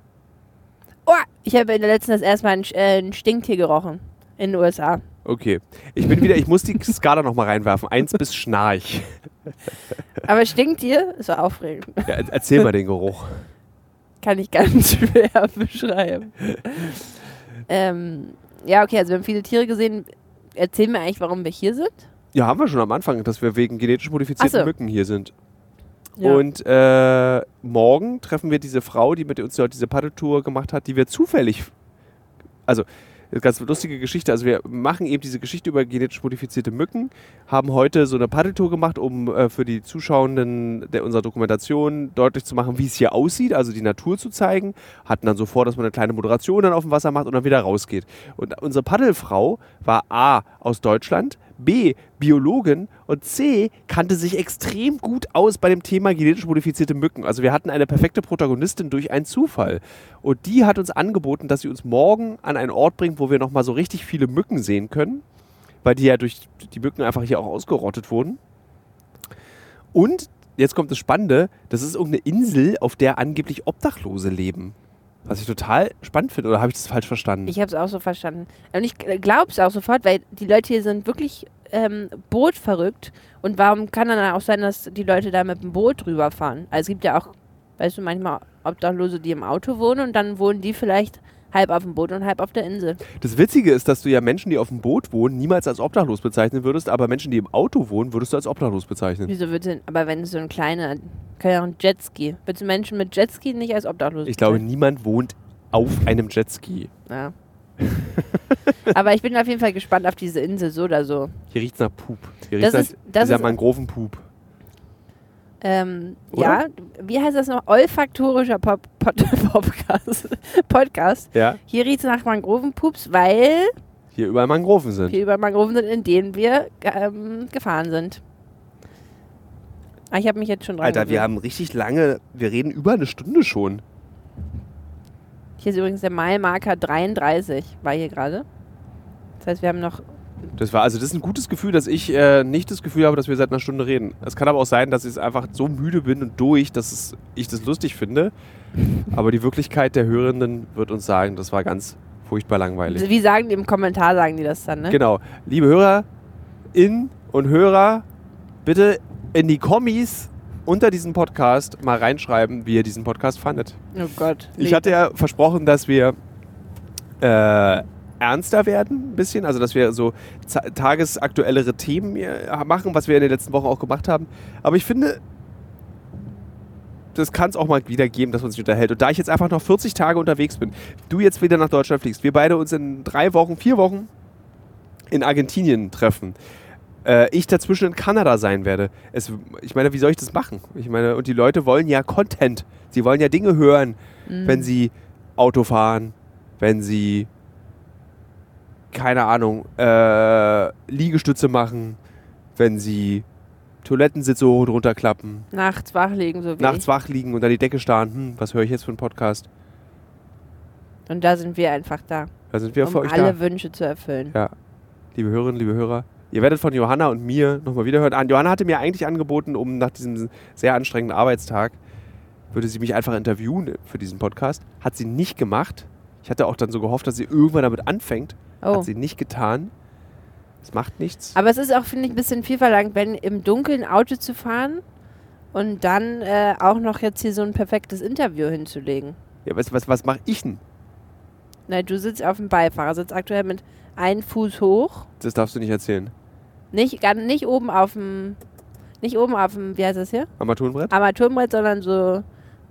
Speaker 1: Oh, ich habe in der letzten das erste Mal ein, äh, ein Stinktier gerochen. In den USA.
Speaker 2: Okay. Ich bin wieder, ich muss die Skala nochmal reinwerfen. Eins bis Schnarch.
Speaker 1: Aber Stinktier ist so aufregend.
Speaker 2: Ja, er- erzähl mal den Geruch.
Speaker 1: Kann ich ganz [laughs] schwer beschreiben. ähm, ja, okay, also wir haben viele Tiere gesehen. Erzähl mir eigentlich, warum wir hier sind.
Speaker 2: Ja, haben wir schon am Anfang, dass wir wegen genetisch modifizierten
Speaker 1: so.
Speaker 2: Mücken hier sind.
Speaker 1: Ja.
Speaker 2: Und äh, morgen treffen wir diese Frau, die mit uns dort diese Paddeltour gemacht hat, die wir zufällig. Also, eine ganz lustige Geschichte. Also, wir machen eben diese Geschichte über genetisch modifizierte Mücken, haben heute so eine Paddeltour gemacht, um äh, für die Zuschauenden der unserer Dokumentation deutlich zu machen, wie es hier aussieht, also die Natur zu zeigen. Hatten dann so vor, dass man eine kleine Moderation dann auf dem Wasser macht und dann wieder rausgeht. Und unsere Paddelfrau war A aus Deutschland, B Biologin und C kannte sich extrem gut aus bei dem Thema genetisch modifizierte Mücken. Also wir hatten eine perfekte Protagonistin durch einen Zufall. Und die hat uns angeboten, dass sie uns morgen an einen Ort bringt, wo wir nochmal so richtig viele Mücken sehen können, weil die ja durch die Mücken einfach hier auch ausgerottet wurden. Und jetzt kommt das Spannende, das ist irgendeine Insel, auf der angeblich Obdachlose leben. Was ich total spannend finde, oder habe ich das falsch verstanden?
Speaker 1: Ich habe es auch so verstanden. Und ich glaube es auch sofort, weil die Leute hier sind wirklich ähm, Boot. Und warum kann dann auch sein, dass die Leute da mit dem Boot rüberfahren? Also es gibt ja auch, weißt du, manchmal Obdachlose, die im Auto wohnen und dann wohnen die vielleicht halb auf dem Boot und halb auf der Insel.
Speaker 2: Das Witzige ist, dass du ja Menschen, die auf dem Boot wohnen, niemals als obdachlos bezeichnen würdest, aber Menschen, die im Auto wohnen, würdest du als obdachlos bezeichnen.
Speaker 1: Wieso wird denn, aber wenn es so ein kleiner, kann ja auch ein Jetski. Würdest du Menschen mit Jetski nicht als obdachlos
Speaker 2: Ich glaube,
Speaker 1: bezeichnen?
Speaker 2: niemand wohnt auf einem Jetski.
Speaker 1: Ja. [laughs] aber ich bin auf jeden Fall gespannt auf diese Insel, so oder so.
Speaker 2: Hier riecht es nach Pup. Hier
Speaker 1: Das
Speaker 2: riecht
Speaker 1: ist-
Speaker 2: nach
Speaker 1: das
Speaker 2: dieser
Speaker 1: ist-
Speaker 2: Mangrovenpup.
Speaker 1: Ähm, ja, wie heißt das noch? Olfaktorischer Pop Pod [laughs] Podcast. Podcast.
Speaker 2: Ja,
Speaker 1: Hier riecht es nach Mangrovenpups, weil
Speaker 2: hier überall Mangroven sind.
Speaker 1: wir über Mangroven sind, in denen wir ähm, gefahren sind. Ah, ich habe mich jetzt schon dran
Speaker 2: Alter, wir
Speaker 1: gewöhnt.
Speaker 2: haben richtig lange, wir reden über eine Stunde schon.
Speaker 1: Hier ist übrigens der Maimarker 33, war hier gerade. Das heißt, wir haben noch.
Speaker 2: Das war also das ist ein gutes Gefühl, dass ich äh, nicht das Gefühl habe, dass wir seit einer Stunde reden. Es kann aber auch sein, dass ich einfach so müde bin und durch, dass es, ich das lustig finde. Aber die Wirklichkeit der Hörenden wird uns sagen, das war ganz furchtbar langweilig.
Speaker 1: Wie sagen die im Kommentar, sagen die das dann, ne?
Speaker 2: Genau. Liebe Hörerinnen und Hörer, bitte in die Kommis unter diesem Podcast mal reinschreiben, wie ihr diesen Podcast fandet.
Speaker 1: Oh Gott.
Speaker 2: Ich hatte ja versprochen, dass wir äh, ernster werden, ein bisschen. Also, dass wir so tagesaktuellere Themen hier machen, was wir in den letzten Wochen auch gemacht haben. Aber ich finde, das kann es auch mal wieder geben, dass man sich unterhält. Und da ich jetzt einfach noch 40 Tage unterwegs bin, du jetzt wieder nach Deutschland fliegst, wir beide uns in drei Wochen, vier Wochen in Argentinien treffen. Äh, ich dazwischen in Kanada sein werde. Es, ich meine, wie soll ich das machen? Ich meine, und die Leute wollen ja Content. Sie wollen ja Dinge hören,
Speaker 1: Mhm.
Speaker 2: wenn sie Auto fahren, wenn sie, keine Ahnung, äh, Liegestütze machen, wenn sie Toilettensitze hoch und runter klappen,
Speaker 1: Nachts wach liegen, so wie
Speaker 2: nachts
Speaker 1: ich.
Speaker 2: wach liegen, unter die Decke starren. Hm, was höre ich jetzt für einen Podcast?
Speaker 1: Und da sind wir einfach da,
Speaker 2: Da sind wir
Speaker 1: um
Speaker 2: für euch
Speaker 1: alle
Speaker 2: da.
Speaker 1: Wünsche zu erfüllen.
Speaker 2: Ja. Liebe Hörerinnen, liebe Hörer, ihr werdet von Johanna und mir nochmal wiederhören. Ah, Johanna hatte mir eigentlich angeboten, um nach diesem sehr anstrengenden Arbeitstag, würde sie mich einfach interviewen für diesen Podcast. Hat sie nicht gemacht. Ich hatte auch dann so gehofft, dass sie irgendwann damit anfängt.
Speaker 1: Oh.
Speaker 2: Hat sie nicht getan. Es macht nichts.
Speaker 1: Aber es ist auch, finde ich, ein bisschen viel verlangt, wenn im Dunkeln Auto zu fahren und dann äh, auch noch jetzt hier so ein perfektes Interview hinzulegen.
Speaker 2: Ja, was was, was mache ich denn?
Speaker 1: Na, du sitzt auf dem Beifahrersitz aktuell mit einem Fuß hoch,
Speaker 2: Das darfst du nicht erzählen.
Speaker 1: nicht, gar, nicht oben auf dem, nicht oben auf dem, wie heißt das hier?
Speaker 2: Armaturenbrett?
Speaker 1: Armaturenbrett, sondern so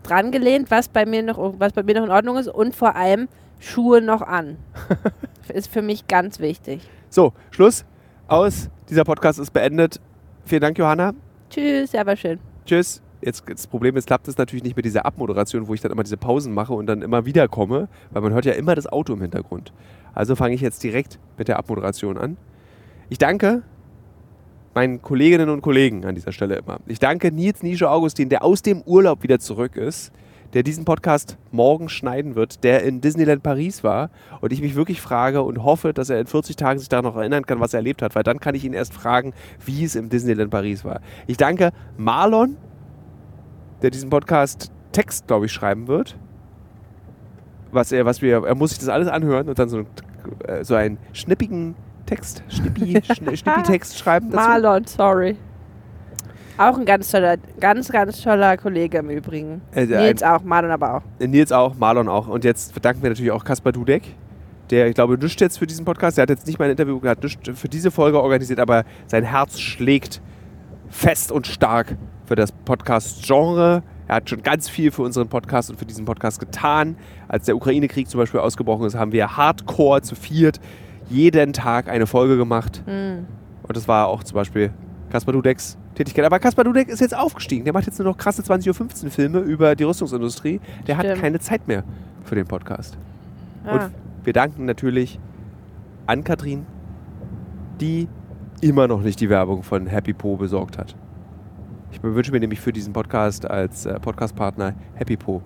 Speaker 1: dran gelehnt, was bei mir noch, was bei mir noch in Ordnung ist und vor allem Schuhe noch an. [laughs] ist für mich ganz wichtig.
Speaker 2: So, Schluss. Aus. Dieser Podcast ist beendet. Vielen Dank, Johanna.
Speaker 1: Tschüss, ja, war schön.
Speaker 2: Tschüss. Jetzt, das Problem ist, klappt es natürlich nicht mit dieser Abmoderation, wo ich dann immer diese Pausen mache und dann immer wieder komme, weil man hört ja immer das Auto im Hintergrund. Also fange ich jetzt direkt mit der Abmoderation an. Ich danke meinen Kolleginnen und Kollegen an dieser Stelle immer. Ich danke Nils Nische Augustin, der aus dem Urlaub wieder zurück ist, der diesen Podcast morgen schneiden wird, der in Disneyland Paris war und ich mich wirklich frage und hoffe, dass er in 40 Tagen sich daran noch erinnern kann, was er erlebt hat, weil dann kann ich ihn erst fragen, wie es im Disneyland Paris war. Ich danke Marlon, der diesen Podcast Text, glaube ich, schreiben wird. Was er, was wir, er muss sich das alles anhören und dann so, äh, so einen schnippigen Text, Schnippi, [laughs] Schn Schnippi-Text schreiben.
Speaker 1: Marlon, sorry. Auch ein ganz toller, ganz, ganz toller Kollege im Übrigen.
Speaker 2: Äh,
Speaker 1: Nils auch, Marlon aber auch.
Speaker 2: Nils auch, Marlon auch. Und jetzt verdanken wir natürlich auch Kaspar Dudek, der, ich glaube, nichts jetzt für diesen Podcast, der hat jetzt nicht mein Interview gehabt, nichts für diese Folge organisiert, aber sein Herz schlägt fest und stark für das Podcast-Genre. Er hat schon ganz viel für unseren Podcast und für diesen Podcast getan. Als der Ukraine-Krieg zum Beispiel ausgebrochen ist, haben wir hardcore zu viert jeden Tag eine Folge gemacht.
Speaker 1: Hm.
Speaker 2: Und das war auch zum Beispiel Kaspar Dudeks Tätigkeit. Aber Kaspar Dudek ist jetzt aufgestiegen. Der macht jetzt nur noch krasse 20.15 Uhr Filme über die Rüstungsindustrie. Der hat
Speaker 1: Stimmt.
Speaker 2: keine Zeit mehr für den Podcast.
Speaker 1: Ah.
Speaker 2: Und wir danken natürlich an Katrin, die immer noch nicht die Werbung von Happy Po besorgt hat. Ich wünsche mir nämlich für diesen Podcast als äh, Podcastpartner Happy Po.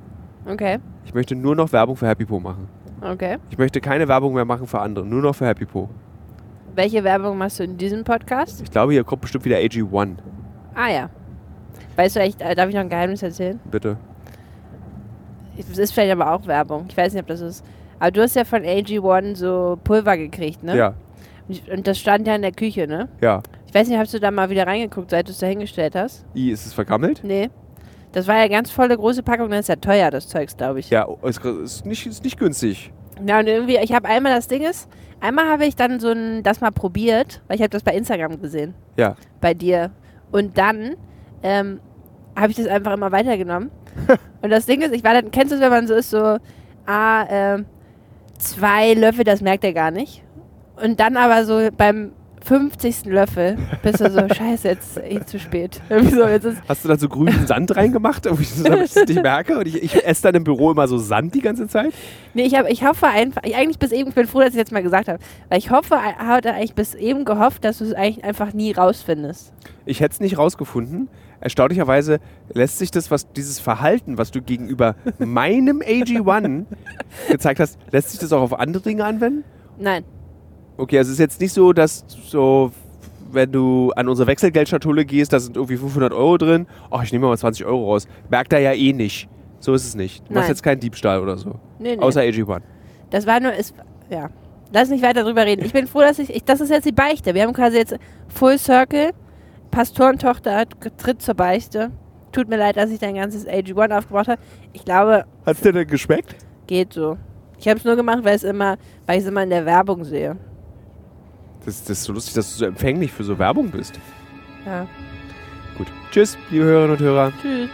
Speaker 1: Okay,
Speaker 2: Ich möchte nur noch Werbung für Happy Po machen.
Speaker 1: okay.
Speaker 2: Ich möchte keine Werbung mehr machen für andere, nur noch für Happy Po.
Speaker 1: Welche Werbung machst du in diesem Podcast?
Speaker 2: Ich glaube, hier kommt bestimmt wieder AG1.
Speaker 1: Ah ja. Weißt du echt, äh, darf ich noch ein Geheimnis erzählen?
Speaker 2: Bitte.
Speaker 1: Es ist vielleicht aber auch Werbung. Ich weiß nicht, ob das ist. Aber du hast ja von AG1 so Pulver gekriegt, ne?
Speaker 2: Ja,
Speaker 1: Und ich- Und das stand ja in der Küche, ne?
Speaker 2: ja.
Speaker 1: Ich weiß nicht, hast du da mal wieder reingeguckt, seit du es da hingestellt hast?
Speaker 2: I, ist es vergammelt?
Speaker 1: Nee. Das war ja ganz volle große Packung, das ist ja teuer, das Zeugs, glaube ich.
Speaker 2: Ja, ist, ist, nicht, ist nicht günstig.
Speaker 1: Ja, und irgendwie, ich habe einmal das Ding ist, einmal habe ich dann so ein, das mal probiert, weil ich habe das bei Instagram gesehen,
Speaker 2: Ja.
Speaker 1: bei dir. Und dann ähm, habe ich das einfach immer weitergenommen. [laughs] und das Ding ist, ich war dann, kennst du es, wenn man so ist, so, ah, ähm, zwei Löffel, das merkt er gar nicht. Und dann aber so beim 50. Löffel bist du so, [laughs] scheiße, jetzt eh zu spät. So, jetzt
Speaker 2: Hast du dann so grünen Sand reingemacht, damit ich das nicht merke? Und ich, ich esse dann im Büro immer so Sand die ganze Zeit?
Speaker 1: Nee, ich, hab, ich hoffe einfach, ich, eigentlich bis eben, ich bin froh, dass ich es jetzt mal gesagt habe, weil ich hoffe, ich hatte eigentlich bis eben gehofft, dass du es eigentlich einfach nie rausfindest.
Speaker 2: Ich hätte es nicht rausgefunden. Erstaunlicherweise lässt sich das, was dieses Verhalten, was du gegenüber [laughs] meinem AG1 gezeigt hast, lässt sich das auch auf andere Dinge anwenden?
Speaker 1: Nein.
Speaker 2: Okay, also es ist jetzt nicht so, dass so, wenn du an unsere Wechselgeldschatulle gehst, da sind irgendwie 500 Euro drin. Ach, ich nehme mal 20 Euro raus. Merkt er ja eh nicht. So ist es nicht. Du machst
Speaker 1: Nein.
Speaker 2: jetzt keinen Diebstahl oder so.
Speaker 1: Nee, nee.
Speaker 2: Außer AG1.
Speaker 1: Das war nur, es, ja. Lass nicht weiter drüber reden. Ich bin froh, dass ich, ich, das ist jetzt die Beichte. Wir haben quasi jetzt Full Circle. Pastorentochter hat- tritt zur Beichte. Tut mir leid, dass ich dein ganzes AG1 aufgebraucht habe. Ich glaube,
Speaker 2: Hat es dir denn geschmeckt?
Speaker 1: geht so. Ich habe es nur gemacht, weil es immer, weil ich es immer in der Werbung sehe.
Speaker 2: Das, das ist so lustig, dass du so empfänglich für so Werbung bist.
Speaker 1: Ja.
Speaker 2: Gut. Tschüss, liebe Hörerinnen und Hörer.
Speaker 1: Tschüss.